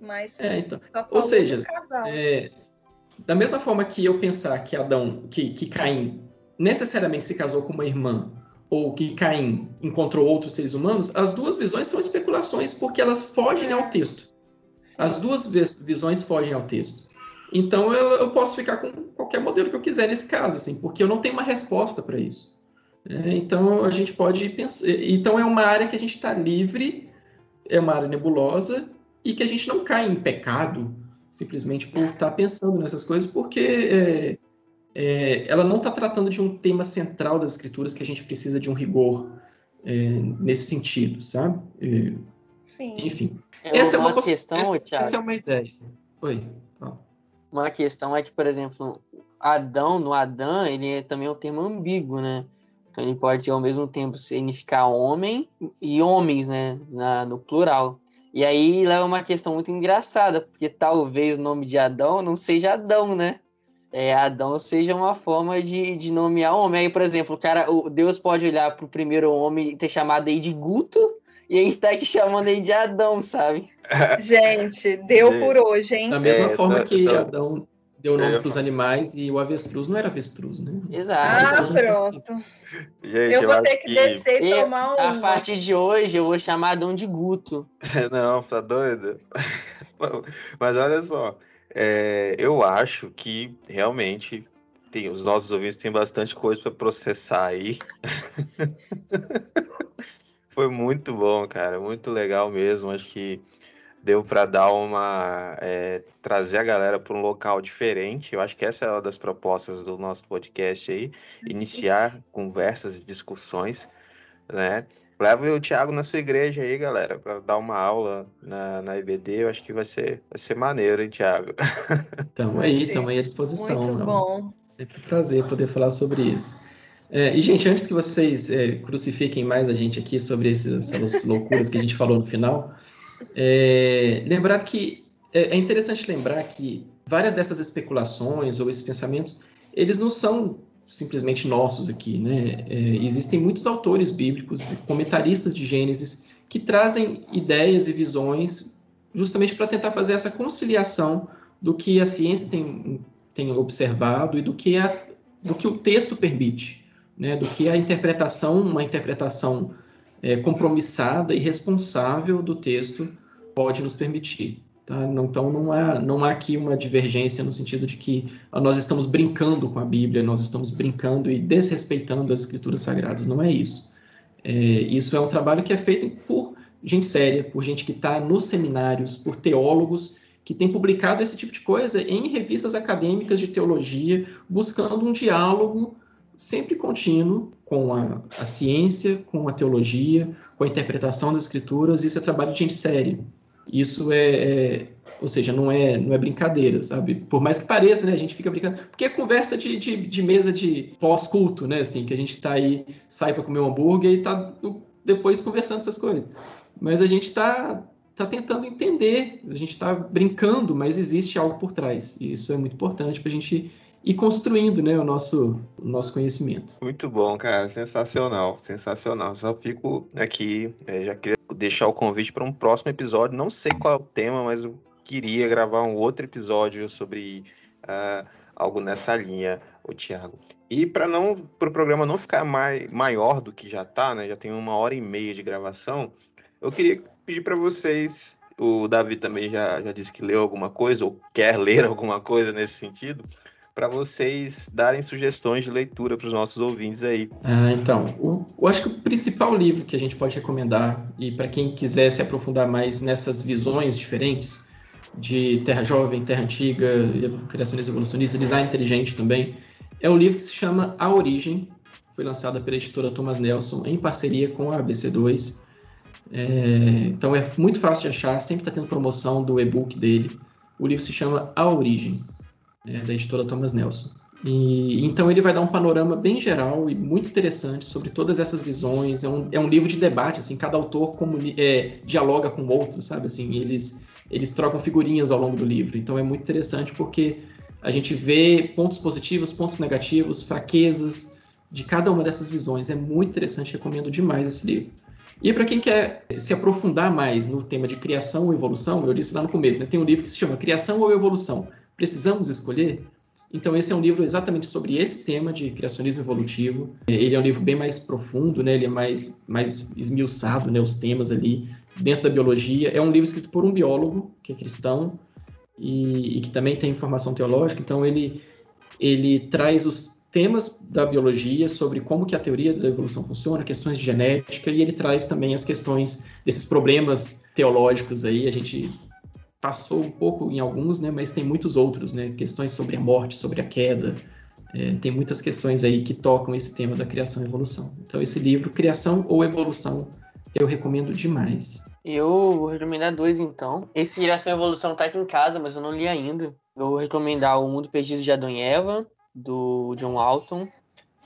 Mas É, então, falou seja. É, da mesma forma que eu pensar que Adão, que, que Caim necessariamente se casou com uma irmã, ou que Caim encontrou outros seres humanos, as duas visões são especulações porque elas fogem ao texto. As duas vis- visões fogem ao texto. Então eu, eu posso ficar com qualquer modelo que eu quiser nesse caso, assim, porque eu não tenho uma resposta para isso. É, então a gente pode pensar. Então é uma área que a gente está livre, é uma área nebulosa e que a gente não cai em pecado simplesmente por estar pensando nessas coisas, porque é, é, ela não está tratando de um tema central das escrituras que a gente precisa de um rigor é, nesse sentido, sabe? É, Sim. enfim, É essa é uma, uma possi- questão, essa, Thiago. essa é uma ideia. Oi. fala. Uma questão é que, por exemplo, Adão, no Adão, ele é também um termo ambíguo, né? Então ele pode ao mesmo tempo significar homem e homens, né? Na, no plural. E aí leva uma questão muito engraçada, porque talvez o nome de Adão não seja Adão, né? É, Adão seja uma forma de, de nomear homem. Aí, por exemplo, o cara, o Deus pode olhar pro primeiro homem e ter chamado aí de Guto, e a gente tá aqui chamando aí de Adão, sabe? Gente, deu Gente. por hoje, hein? Da mesma É, forma tá- que tá- Adão deu nome para os animais e o avestruz não era avestruz, né? Exato. Ah, pronto. Gente, Eu eu, vou ter que que. descer e tomar A um. partir de hoje eu vou chamar Dom de Guto. Não, tá doido? Mas olha só, é, eu acho que realmente tem, os nossos ouvintes têm bastante coisa para processar aí. Foi muito bom, cara, muito legal mesmo. Acho que deu para dar uma é, trazer a galera para um local diferente. Eu acho que essa é uma das propostas do nosso podcast aí, iniciar conversas e discussões, né? Leva o Thiago na sua igreja aí, galera, para dar uma aula na, na IBD. Eu acho que vai ser, vai ser maneiro, hein, Thiago? Estamos aí, estamos aí à disposição. Muito né? bom. Sempre um prazer poder falar sobre isso. É, e, gente, antes que vocês é, crucifiquem mais a gente aqui sobre essas loucuras que a gente falou no final, é, lembrar que é, é interessante lembrar que várias dessas especulações ou esses pensamentos, eles não são simplesmente nossos aqui, né? É, existem muitos autores bíblicos comentaristas de Gênesis que trazem ideias e visões justamente para tentar fazer essa conciliação do que a ciência tem, tem observado e do que, a, do que o texto permite, né? do que a interpretação, uma interpretação é, compromissada e responsável do texto pode nos permitir. Tá? Então, não há, não há aqui uma divergência no sentido de que nós estamos brincando com a Bíblia, nós estamos brincando e desrespeitando as escrituras sagradas. Não é isso. É, isso é um trabalho que é feito por gente séria, por gente que está nos seminários, por teólogos que têm publicado esse tipo de coisa em revistas acadêmicas de teologia, buscando um diálogo sempre contínuo com a, a ciência, com a teologia, com a interpretação das escrituras. Isso é trabalho de gente séria. Isso é, é- ou seja, não é, não é brincadeira, sabe? Por mais que pareça, né? A gente fica brincando. Porque é conversa de, de, de mesa de pós-culto, né? Assim, que a gente tá aí, sai para comer um hambúrguer e tá depois conversando essas coisas. Mas a gente tá, tá tentando entender, a gente tá brincando, mas existe algo por trás. E isso é muito importante para a gente ir construindo, né? O nosso, o nosso conhecimento. Muito bom, cara. Sensacional, sensacional. Só fico aqui, eh, já queria deixar o convite para um próximo episódio. Não sei qual é o tema, mas eu queria gravar um outro episódio sobre ah, algo nessa linha, o Thiago. E para não, para o programa não ficar mai, maior do que já tá, né? Já tem uma hora e meia de gravação. Eu queria pedir para vocês. O Davi também já, já disse que leu alguma coisa ou quer ler alguma coisa nesse sentido para vocês darem sugestões de leitura para os nossos ouvintes aí. Ah, então, o, eu acho que o principal livro que a gente pode recomendar, e para quem quiser se aprofundar mais nessas visões diferentes, de Terra Jovem, Terra Antiga, Criacionismo Evolucionista, Design Inteligente também, é o livro que se chama A Origem, foi lançado pela editora Thomas Nelson em parceria com a ABC2. É, então é muito fácil de achar, sempre está tendo promoção do e-book dele. O livro se chama A Origem, é, da editora Thomas Nelson. E, então ele vai dar um panorama bem geral e muito interessante sobre todas essas visões. É um, é um livro de debate, assim, cada autor é, dialoga com o outro, sabe? Assim, eles, eles trocam figurinhas ao longo do livro. Então é muito interessante porque a gente vê pontos positivos, pontos negativos, fraquezas de cada uma dessas visões. É muito interessante, recomendo demais esse livro. E para quem quer se aprofundar mais no tema de criação ou evolução, eu disse lá no começo, né, tem um livro que se chama Criação ou Evolução. Precisamos escolher? Então esse é um livro exatamente sobre esse tema de criacionismo evolutivo. Ele é um livro bem mais profundo, né? Ele é mais mais esmiuçado, né? Os temas ali dentro da biologia. É um livro escrito por um biólogo que é cristão e, e que também tem formação teológica. Então ele ele traz os temas da biologia sobre como que a teoria da evolução funciona, questões de genética e ele traz também as questões desses problemas teológicos aí. A gente passou um pouco em alguns, né, mas tem muitos outros, né, questões sobre a morte, sobre a queda, é, tem muitas questões aí que tocam esse tema da criação e evolução. Então esse livro, Criação ou Evolução, eu recomendo demais. Eu vou recomendar dois então. Esse Criação e Evolução tá aqui em casa, mas eu não li ainda. Eu vou recomendar O Mundo Perdido de Adão e Eva, do John Walton.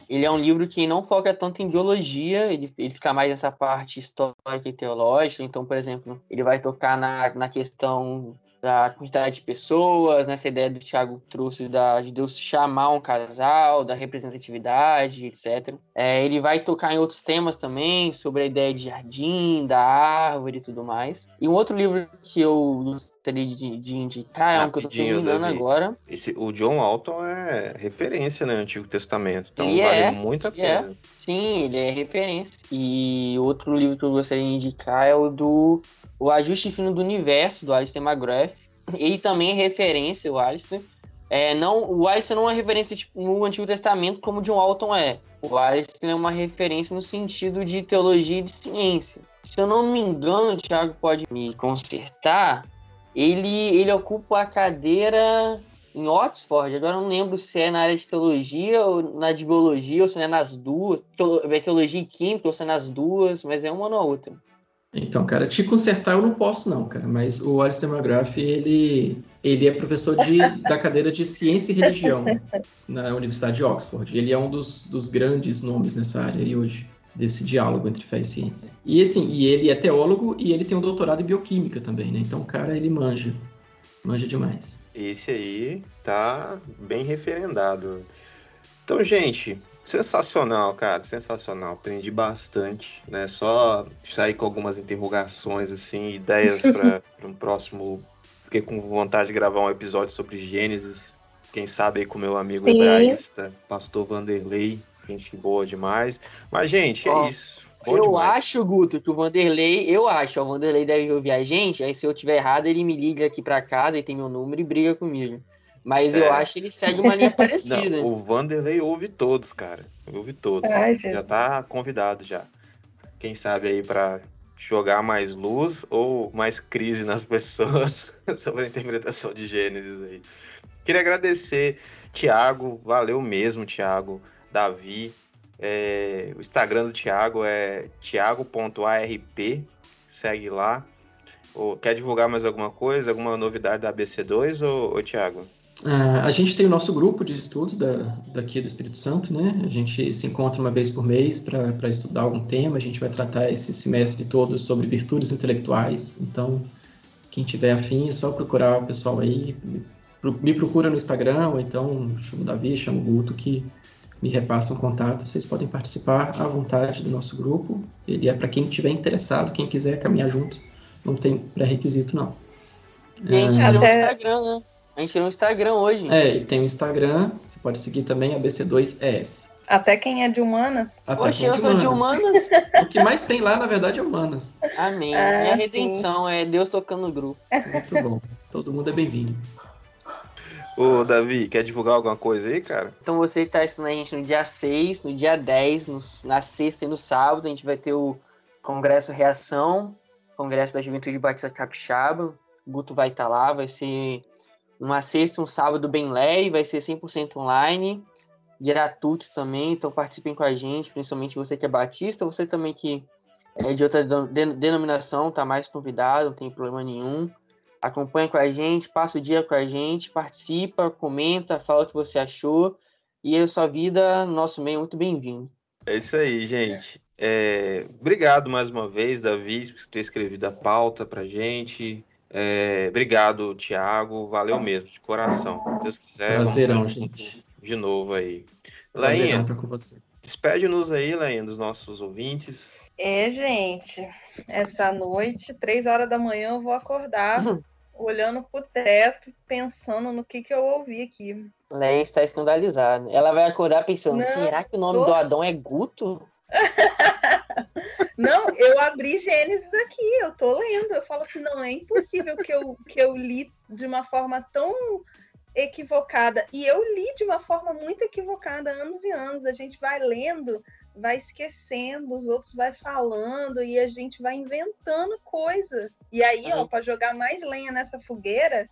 Ele é um livro que não foca tanto em biologia, ele, ele fica mais nessa parte histórica e teológica. Então, por exemplo, ele vai tocar na, na questão da quantidade de pessoas, nessa ideia do Thiago trouxe da, de Deus chamar um casal, da representatividade, etc. É, ele vai tocar em outros temas também, sobre a ideia de jardim, da árvore e tudo mais. E um outro livro que eu gostaria de, de indicar é um que eu tô terminando Davi. agora. Esse, o John Alton é referência no Antigo Testamento, então ele vale é, muito a pena. É. Sim, ele é referência. E outro livro que eu gostaria de indicar é o do o Ajuste Fino do Universo, do Alistair McGrath. Ele também é referência, o Alistair. É, não, o Alistair não é referência tipo, no Antigo Testamento como John Walton é. O Alistair é uma referência no sentido de teologia e de ciência. Se eu não me engano, o Thiago pode me consertar, ele, ele ocupa a cadeira em Oxford, agora não lembro se é na área de teologia ou na de biologia, ou se é nas duas, é teologia e química, ou se é nas duas, mas é uma ou na outra. Então, cara, te consertar eu não posso não, cara, mas o Alistair McGrath, ele, ele é professor de, da cadeira de Ciência e Religião na Universidade de Oxford. Ele é um dos, dos grandes nomes nessa área aí hoje, desse diálogo entre fé e ciência. E assim, e ele é teólogo e ele tem um doutorado em bioquímica também, né? Então, cara, ele manja, manja demais. Esse aí tá bem referendado. Então, gente, Sensacional, cara, sensacional. Aprendi bastante, né? Só sair com algumas interrogações, assim, ideias para um próximo. Fiquei com vontade de gravar um episódio sobre Gênesis. Quem sabe aí com meu amigo hebraísta, pastor Vanderlei. Gente boa demais. Mas, gente, é isso. Bom eu demais. acho, Guto, que o Vanderlei, eu acho, o Vanderlei deve ouvir a gente, aí se eu tiver errado, ele me liga aqui para casa e tem meu número e briga comigo. Mas é. eu acho que ele segue uma linha parecida. Não, o Vanderlei ouve todos, cara. Ouve todos. Ai, já tá convidado já. Quem sabe aí para jogar mais luz ou mais crise nas pessoas sobre a interpretação de Gênesis aí. Queria agradecer, Tiago, valeu mesmo, Tiago, Davi. É, o Instagram do Tiago é tiago.arp, segue lá. Ou, quer divulgar mais alguma coisa, alguma novidade da ABC2, ou, ou Tiago? Uh, a gente tem o nosso grupo de estudos da, daqui do Espírito Santo, né? A gente se encontra uma vez por mês para estudar algum tema. A gente vai tratar esse semestre todo sobre virtudes intelectuais. Então, quem tiver afim, é só procurar o pessoal aí. Me procura no Instagram, ou então chama o Davi, chama o Guto, que me repassam um contato. Vocês podem participar à vontade do nosso grupo. Ele é para quem tiver interessado, quem quiser caminhar junto. Não tem pré-requisito, não. Gente, uh, no Instagram, né? A gente tem um Instagram hoje. É, e tem o um Instagram, você pode seguir também a BC2ES. Até quem é de humanas. Até Oxe, eu é sou de humanas. o que mais tem lá, na verdade, é humanas. Amém. Ah, Minha redenção sim. é Deus tocando no grupo. Muito bom. Todo mundo é bem-vindo. Ô, Davi, quer divulgar alguma coisa aí, cara? Então você está estudando a gente no dia 6, no dia 10, no, na sexta e no sábado. A gente vai ter o Congresso Reação, Congresso da Juventude Batista Capixaba. O Guto vai estar tá lá, vai ser uma sexta, um sábado bem leve, vai ser 100% online, gratuito também, então participem com a gente, principalmente você que é batista, você também que é de outra denominação, tá mais convidado, não tem problema nenhum. Acompanhe com a gente, passa o dia com a gente, participa, comenta, fala o que você achou e a sua vida no nosso meio é muito bem-vindo. É isso aí, gente. É, obrigado mais uma vez, Davi, por ter escrevido a pauta pra gente. É, obrigado, Thiago. Valeu mesmo, de coração. Se Deus quiser. Prazerão, gente. De novo aí. Lainha, despede-nos aí, Lainha, dos nossos ouvintes. É, gente. Essa noite, três horas da manhã, eu vou acordar. Uhum. Olhando pro teto, pensando no que, que eu ouvi aqui. Lainha está escandalizada. Ela vai acordar pensando: Não, será que o nome tô... do Adão é Guto? Não, eu abri Gênesis aqui, eu tô lendo. Eu falo assim, não, é impossível que eu, que eu li de uma forma tão equivocada. E eu li de uma forma muito equivocada anos e anos. A gente vai lendo, vai esquecendo, os outros vai falando e a gente vai inventando coisas. E aí, uhum. ó, para jogar mais lenha nessa fogueira,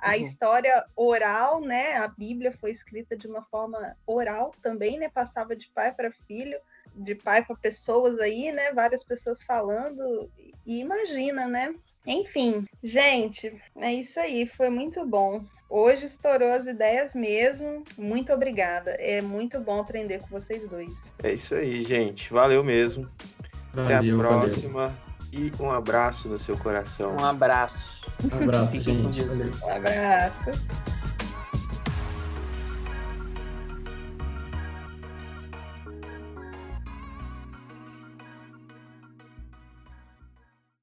a uhum. história oral, né? A Bíblia foi escrita de uma forma oral também, né? Passava de pai para filho de pai para pessoas aí, né? Várias pessoas falando. E imagina, né? Enfim, gente, é isso aí. Foi muito bom. Hoje estourou as ideias mesmo. Muito obrigada. É muito bom aprender com vocês dois. É isso aí, gente. Valeu mesmo. Valeu, Até a próxima. Valeu. e um abraço no seu coração. Um abraço. Um abraço, gente. Um abraço.